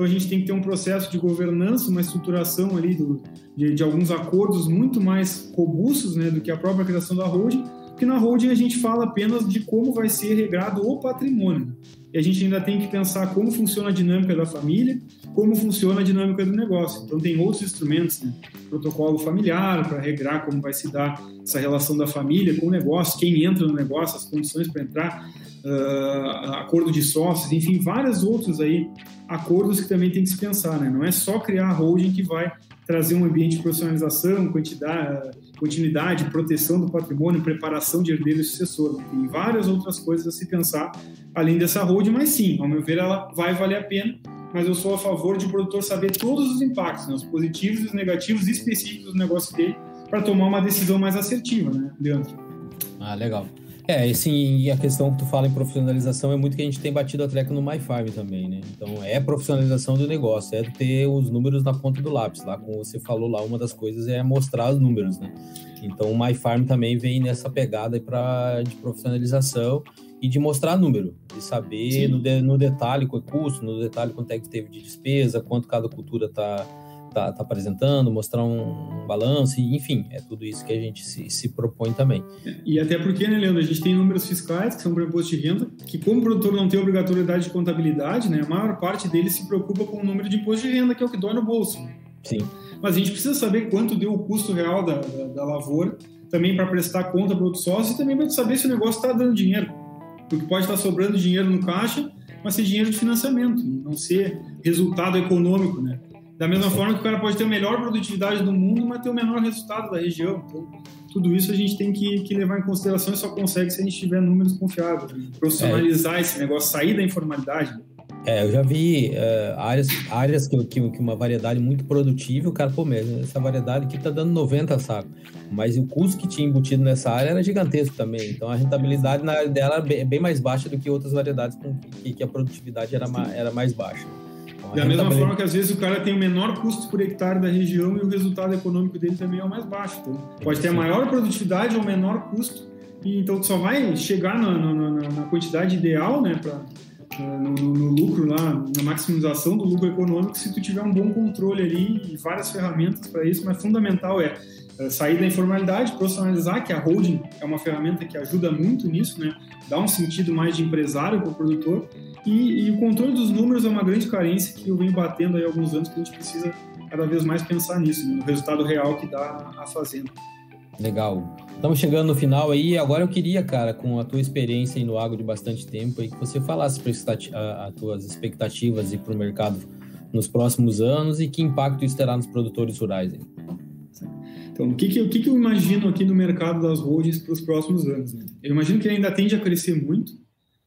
então a gente tem que ter um processo de governança, uma estruturação ali do, de, de, alguns acordos muito mais robustos né, do que a própria criação da holding, porque na holding a gente fala apenas de como vai ser regrado o patrimônio. E a gente ainda tem que pensar como funciona a dinâmica da família, como funciona a dinâmica do negócio. Então tem outros instrumentos, né? protocolo familiar para regrar como vai se dar essa relação da família com o negócio, quem entra no negócio, as condições para entrar, uh, acordo de sócios, enfim, vários outros aí acordos que também tem que se pensar, né? Não é só criar a holding que vai trazer um ambiente de profissionalização, quantidade, continuidade, proteção do patrimônio, preparação de herdeiro e sucessor. Tem várias outras coisas a se pensar além dessa holding, mas sim, ao meu ver, ela vai valer a pena. Mas eu sou a favor de o produtor saber todos os impactos, né? os positivos e os negativos específicos do negócio dele, para tomar uma decisão mais assertiva, né, Leandro? Ah, legal. É, assim, e a questão que tu fala em profissionalização é muito que a gente tem batido a treca no MyFarm também, né? Então, é profissionalização do negócio, é ter os números na ponta do lápis. Lá, como você falou lá, uma das coisas é mostrar os números, né? Então, o MyFarm também vem nessa pegada para de profissionalização e de mostrar número, de saber no, de, no detalhe qual é custo, no detalhe quanto é que teve de despesa, quanto cada cultura está tá, tá apresentando, mostrar um, um balanço, enfim, é tudo isso que a gente se, se propõe também. E até porque, né, Leandro, a gente tem números fiscais, que são para imposto de renda, que como o produtor não tem obrigatoriedade de contabilidade, né, a maior parte deles se preocupa com o número de imposto de renda, que é o que dói no bolso. Sim. Mas a gente precisa saber quanto deu o custo real da, da, da lavoura, também para prestar conta para outros sócios e também para saber se o negócio está dando dinheiro. Porque pode estar sobrando dinheiro no caixa, mas ser dinheiro de financiamento, não ser resultado econômico, né? Da mesma forma que o cara pode ter a melhor produtividade do mundo, mas ter o menor resultado da região. Então, tudo isso a gente tem que, que levar em consideração e só consegue se a gente tiver números confiáveis. Né? Profissionalizar é. esse negócio, sair da informalidade. É, eu já vi uh, áreas, áreas que, que, que, uma variedade muito produtiva, o cara, pô, mesmo, essa variedade aqui tá dando 90 sacos. Mas o custo que tinha embutido nessa área era gigantesco também. Então a rentabilidade na área dela é bem, bem mais baixa do que outras variedades com que, que a produtividade era, ma, era mais baixa. Da mesma forma que às vezes o cara tem o menor custo por hectare da região e o resultado econômico dele também é o mais baixo. Então, pode ter a maior produtividade ou menor custo, e então tu só vai chegar na, na, na quantidade ideal, né, pra, no, no, lucro lá, na maximização do lucro econômico, se tu tiver um bom controle ali e várias ferramentas para isso, mas fundamental é, é sair da informalidade, profissionalizar, que a holding é uma ferramenta que ajuda muito nisso, né? Dá um sentido mais de empresário para o produtor e, e, o controle dos números é uma grande carência que eu venho batendo aí há alguns anos que a gente precisa cada vez mais pensar nisso, né? no resultado real que dá a fazenda. Legal. Estamos chegando no final aí. Agora eu queria, cara, com a tua experiência no agro de bastante tempo, aí, que você falasse as tuas expectativas para o mercado nos próximos anos e que impacto isso terá nos produtores rurais. Aí. Então, o que, que, o que, que eu imagino aqui no mercado das holdings para os próximos anos? Né? Eu imagino que ele ainda tende a crescer muito,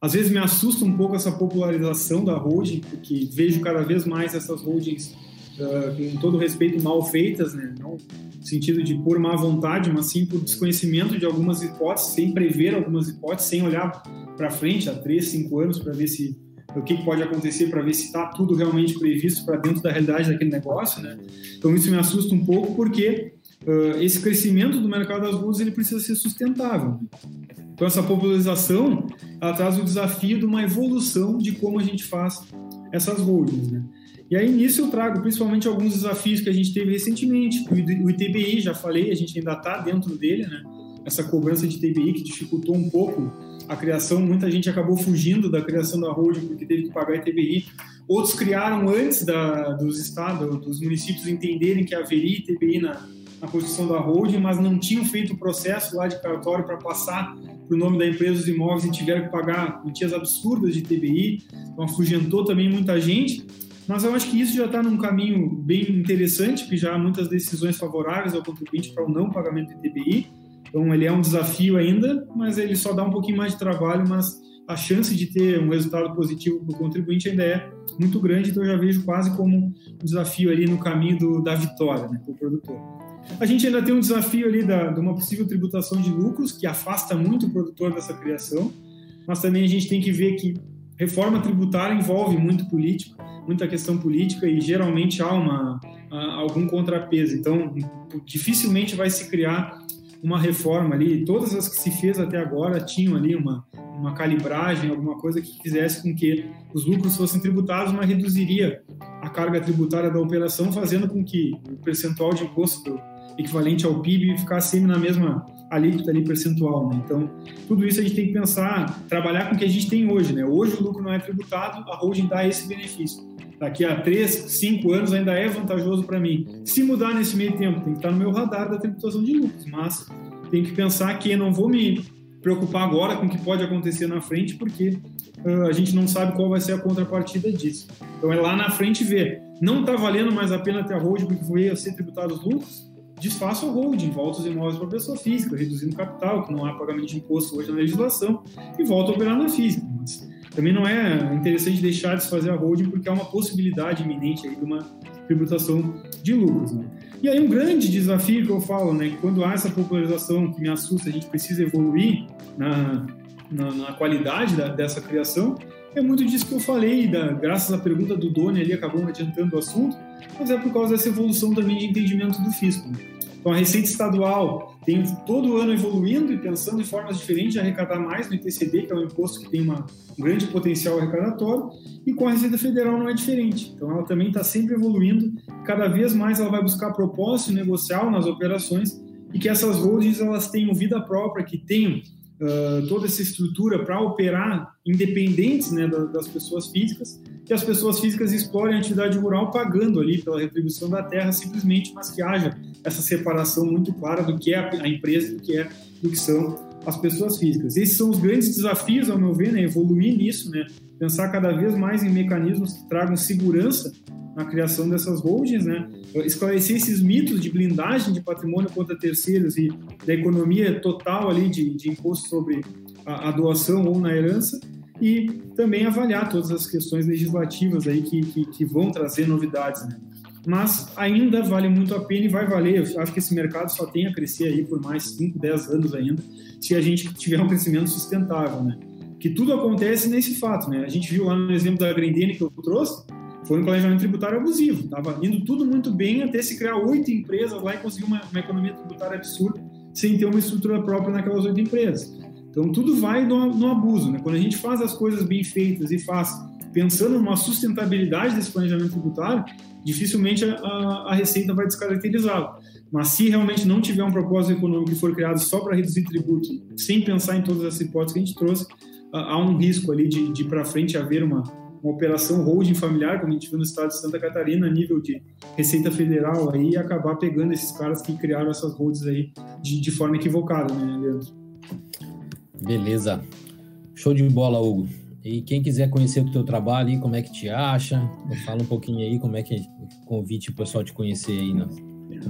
às vezes me assusta um pouco essa popularização da holding, porque vejo cada vez mais essas holdings, uh, com todo respeito, mal feitas, né? não no sentido de por má vontade, mas sim por desconhecimento de algumas hipóteses, sem prever algumas hipóteses, sem olhar para frente há três, cinco anos para ver se o que pode acontecer, para ver se está tudo realmente previsto para dentro da realidade daquele negócio. Né? Então isso me assusta um pouco porque uh, esse crescimento do mercado das holdings ele precisa ser sustentável. Então, essa popularização ela traz o desafio de uma evolução de como a gente faz essas holdings. Né? E aí, nisso, eu trago principalmente alguns desafios que a gente teve recentemente. O ITBI, já falei, a gente ainda está dentro dele, né? essa cobrança de ITBI que dificultou um pouco a criação. Muita gente acabou fugindo da criação da holding porque teve que pagar ITBI. Outros criaram antes da, dos estados, dos municípios entenderem que haveria ITBI na, na construção da holding, mas não tinham feito o processo lá de cartório para passar para o nome da empresa os imóveis e tiveram que pagar quantias absurdas de TBI, então afugentou também muita gente. Mas eu acho que isso já está num caminho bem interessante, que já há muitas decisões favoráveis ao contribuinte para o não pagamento de TBI. Então ele é um desafio ainda, mas ele só dá um pouquinho mais de trabalho, mas a chance de ter um resultado positivo para o contribuinte ainda é muito grande, então eu já vejo quase como um desafio ali no caminho do, da vitória né, para o produtor. A gente ainda tem um desafio ali da, de uma possível tributação de lucros, que afasta muito o produtor dessa criação, mas também a gente tem que ver que reforma tributária envolve muito político, muita questão política e geralmente há uma algum contrapeso. Então, dificilmente vai se criar uma reforma ali. Todas as que se fez até agora tinham ali uma uma calibragem, alguma coisa que fizesse com que os lucros fossem tributados, mas reduziria a carga tributária da operação, fazendo com que o percentual de imposto equivalente ao PIB ficasse sempre na mesma alíquota ali percentual. Né? Então, tudo isso a gente tem que pensar, trabalhar com o que a gente tem hoje. Né? Hoje o lucro não é tributado, a holding dá esse benefício. Daqui a 3, 5 anos ainda é vantajoso para mim. Se mudar nesse meio tempo, tem que estar no meu radar da tributação de lucros, mas tem que pensar que eu não vou me preocupar agora com o que pode acontecer na frente, porque uh, a gente não sabe qual vai ser a contrapartida disso. Então é lá na frente ver. Não está valendo mais a pena ter a holding porque foi ser tributado os lucros? Desfaça a holding, volta os imóveis para a pessoa física, reduzindo o capital, que não há pagamento de imposto hoje na legislação, e volta a operar na física. Mas também não é interessante deixar de fazer a holding porque há uma possibilidade iminente aí de uma tributação de lucros. Né? E aí um grande desafio que eu falo, né, que quando há essa popularização que me assusta, a gente precisa evoluir na, na, na qualidade da, dessa criação, é muito disso que eu falei, da, graças à pergunta do Doni ali, acabou adiantando o assunto, mas é por causa dessa evolução também de entendimento do fisco. Né? Então, a Receita Estadual tem todo ano evoluindo e pensando em formas diferentes de arrecadar mais no ITCD, que é um imposto que tem uma, um grande potencial arrecadatório, e com a Receita Federal não é diferente. Então, ela também está sempre evoluindo, cada vez mais ela vai buscar propósito negocial nas operações e que essas holdings elas tenham vida própria, que tenham uh, toda essa estrutura para operar independentes né, das pessoas físicas que as pessoas físicas explorem a atividade rural pagando ali pela retribuição da terra simplesmente, mas que haja essa separação muito clara do que é a empresa e do que é do que são as pessoas físicas. Esses são os grandes desafios, ao meu ver, né? evoluir nisso, né? pensar cada vez mais em mecanismos que tragam segurança na criação dessas holdings, né? esclarecer esses mitos de blindagem de patrimônio contra terceiros e da economia total ali de, de imposto sobre a, a doação ou na herança e também avaliar todas as questões legislativas aí que, que, que vão trazer novidades, né? Mas ainda vale muito a pena e vai valer. Eu acho que esse mercado só tem a crescer aí por mais 5, 10 anos ainda, se a gente tiver um crescimento sustentável, né? Que tudo acontece nesse fato, né? A gente viu lá no exemplo da Grendene que eu trouxe, foi um planejamento tributário abusivo. Estava indo tudo muito bem até se criar oito empresas lá e conseguir uma, uma economia tributária absurda sem ter uma estrutura própria naquelas oito empresas. Então, tudo vai no, no abuso. Né? Quando a gente faz as coisas bem feitas e faz pensando numa sustentabilidade desse planejamento tributário, dificilmente a, a, a Receita vai descaracterizá-lo. Mas se realmente não tiver um propósito econômico que for criado só para reduzir tributo, sem pensar em todas as hipóteses que a gente trouxe, há um risco ali de, de para frente haver uma, uma operação holding familiar, como a gente viu no estado de Santa Catarina, a nível de Receita Federal, aí, acabar pegando esses caras que criaram essas holdings aí de, de forma equivocada, né, Leandro? Beleza. Show de bola, Hugo. E quem quiser conhecer o teu trabalho aí, como é que te acha? Fala um pouquinho aí como é que convite o pessoal te conhecer aí. Né?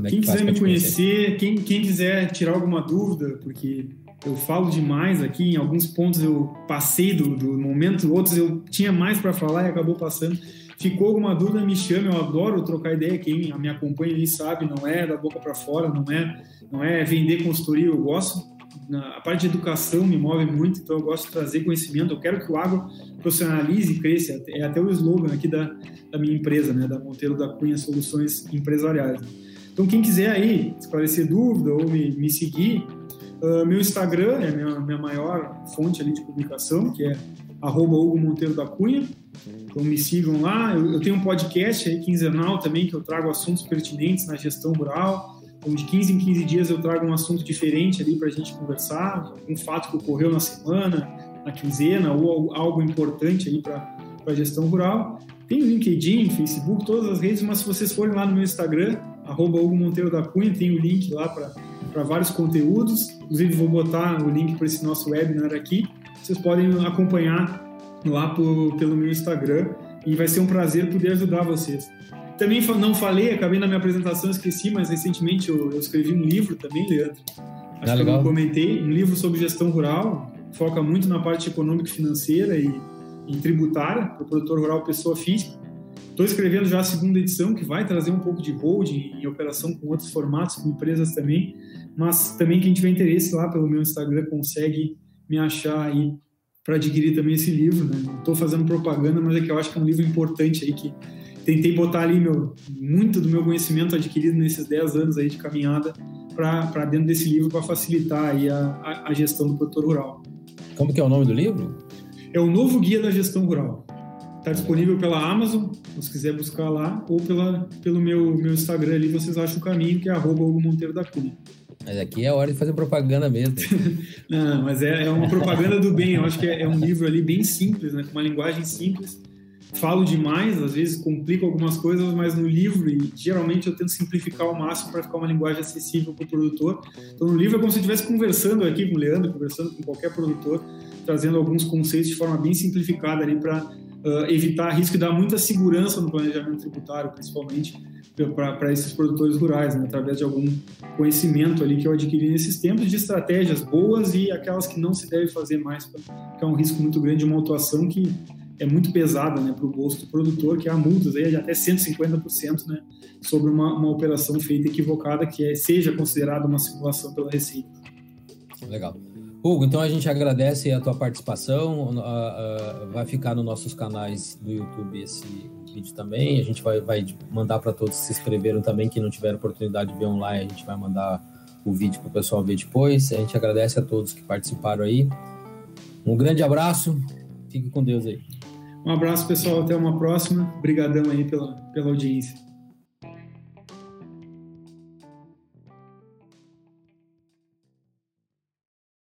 É quem quiser me conhecer, quem, quem quiser tirar alguma dúvida, porque eu falo demais aqui, em alguns pontos eu passei do, do momento, outros eu tinha mais para falar e acabou passando. Ficou alguma dúvida, me chame, eu adoro trocar ideia, quem me acompanha ali sabe, não é da boca para fora, não é, não é vender consultoria, eu gosto a parte de educação me move muito, então eu gosto de trazer conhecimento. Eu quero que o agro profissionalize e cresça. É até o slogan aqui da, da minha empresa, né, da Monteiro da Cunha Soluções Empresariais. Então, quem quiser aí esclarecer dúvida ou me, me seguir, uh, meu Instagram é a minha, minha maior fonte ali de publicação, que é arroba Hugo Monteiro da Cunha. Então me sigam lá. Eu, eu, tenho um podcast aí quinzenal também que eu trago assuntos pertinentes na gestão rural. Então, de 15 em 15 dias eu trago um assunto diferente ali para a gente conversar, um fato que ocorreu na semana, na quinzena, ou algo importante aí para a gestão rural. Tem o LinkedIn, Facebook, todas as redes, mas se vocês forem lá no meu Instagram, arroba Hugo Monteiro da Cunha, tem o link lá para vários conteúdos. Inclusive, vou botar o link para esse nosso webinar aqui. Vocês podem acompanhar lá por, pelo meu Instagram e vai ser um prazer poder ajudar vocês. Também não falei, acabei na minha apresentação, esqueci, mas recentemente eu, eu escrevi um livro também, Leandro. Acho ah, que eu comentei, um livro sobre gestão rural, foca muito na parte econômica e financeira e em tributária, para o produtor rural pessoa física. Estou escrevendo já a segunda edição, que vai trazer um pouco de holding em operação com outros formatos, com empresas também, mas também quem tiver interesse lá pelo meu Instagram consegue me achar aí para adquirir também esse livro. Né? Não estou fazendo propaganda, mas é que eu acho que é um livro importante aí que tentei botar ali meu, muito do meu conhecimento adquirido nesses 10 anos aí de caminhada para dentro desse livro para facilitar aí a, a, a, gestão do produtor rural. Como que é o nome do livro? É o Novo Guia da Gestão Rural. Está disponível pela Amazon, se quiser buscar lá, ou pela, pelo meu, meu Instagram ali, vocês acham o caminho, que é arroba Hugo Monteiro da Cunha. Mas aqui é a hora de fazer propaganda mesmo. Não, mas é, é, uma propaganda do bem. Eu acho que é, é, um livro ali bem simples, né? com uma linguagem simples. Falo demais, às vezes complico algumas coisas, mas no livro, e geralmente eu tento simplificar ao máximo para ficar uma linguagem acessível para o produtor. Então, no livro é como se eu estivesse conversando aqui com o Leandro, conversando com qualquer produtor, trazendo alguns conceitos de forma bem simplificada ali para uh, evitar risco e dar muita segurança no planejamento tributário, principalmente para esses produtores rurais, né, através de algum conhecimento ali que eu adquiri nesses tempos de estratégias boas e aquelas que não se deve fazer mais, porque é um risco muito grande de uma atuação que é muito pesada né, para o bolso do produtor, que há multas aí de até 150% né, sobre uma, uma operação feita equivocada, que é, seja considerada uma simulação pela Receita. Legal. Hugo, então a gente agradece a tua participação. Uh, uh, vai ficar nos nossos canais do YouTube esse vídeo também. A gente vai, vai mandar para todos que se inscreveram também, que não tiveram oportunidade de ver online, a gente vai mandar o vídeo para o pessoal ver depois. A gente agradece a todos que participaram aí. Um grande abraço. Fique com Deus aí. Um abraço, pessoal. Até uma próxima. Obrigadão aí pela, pela audiência.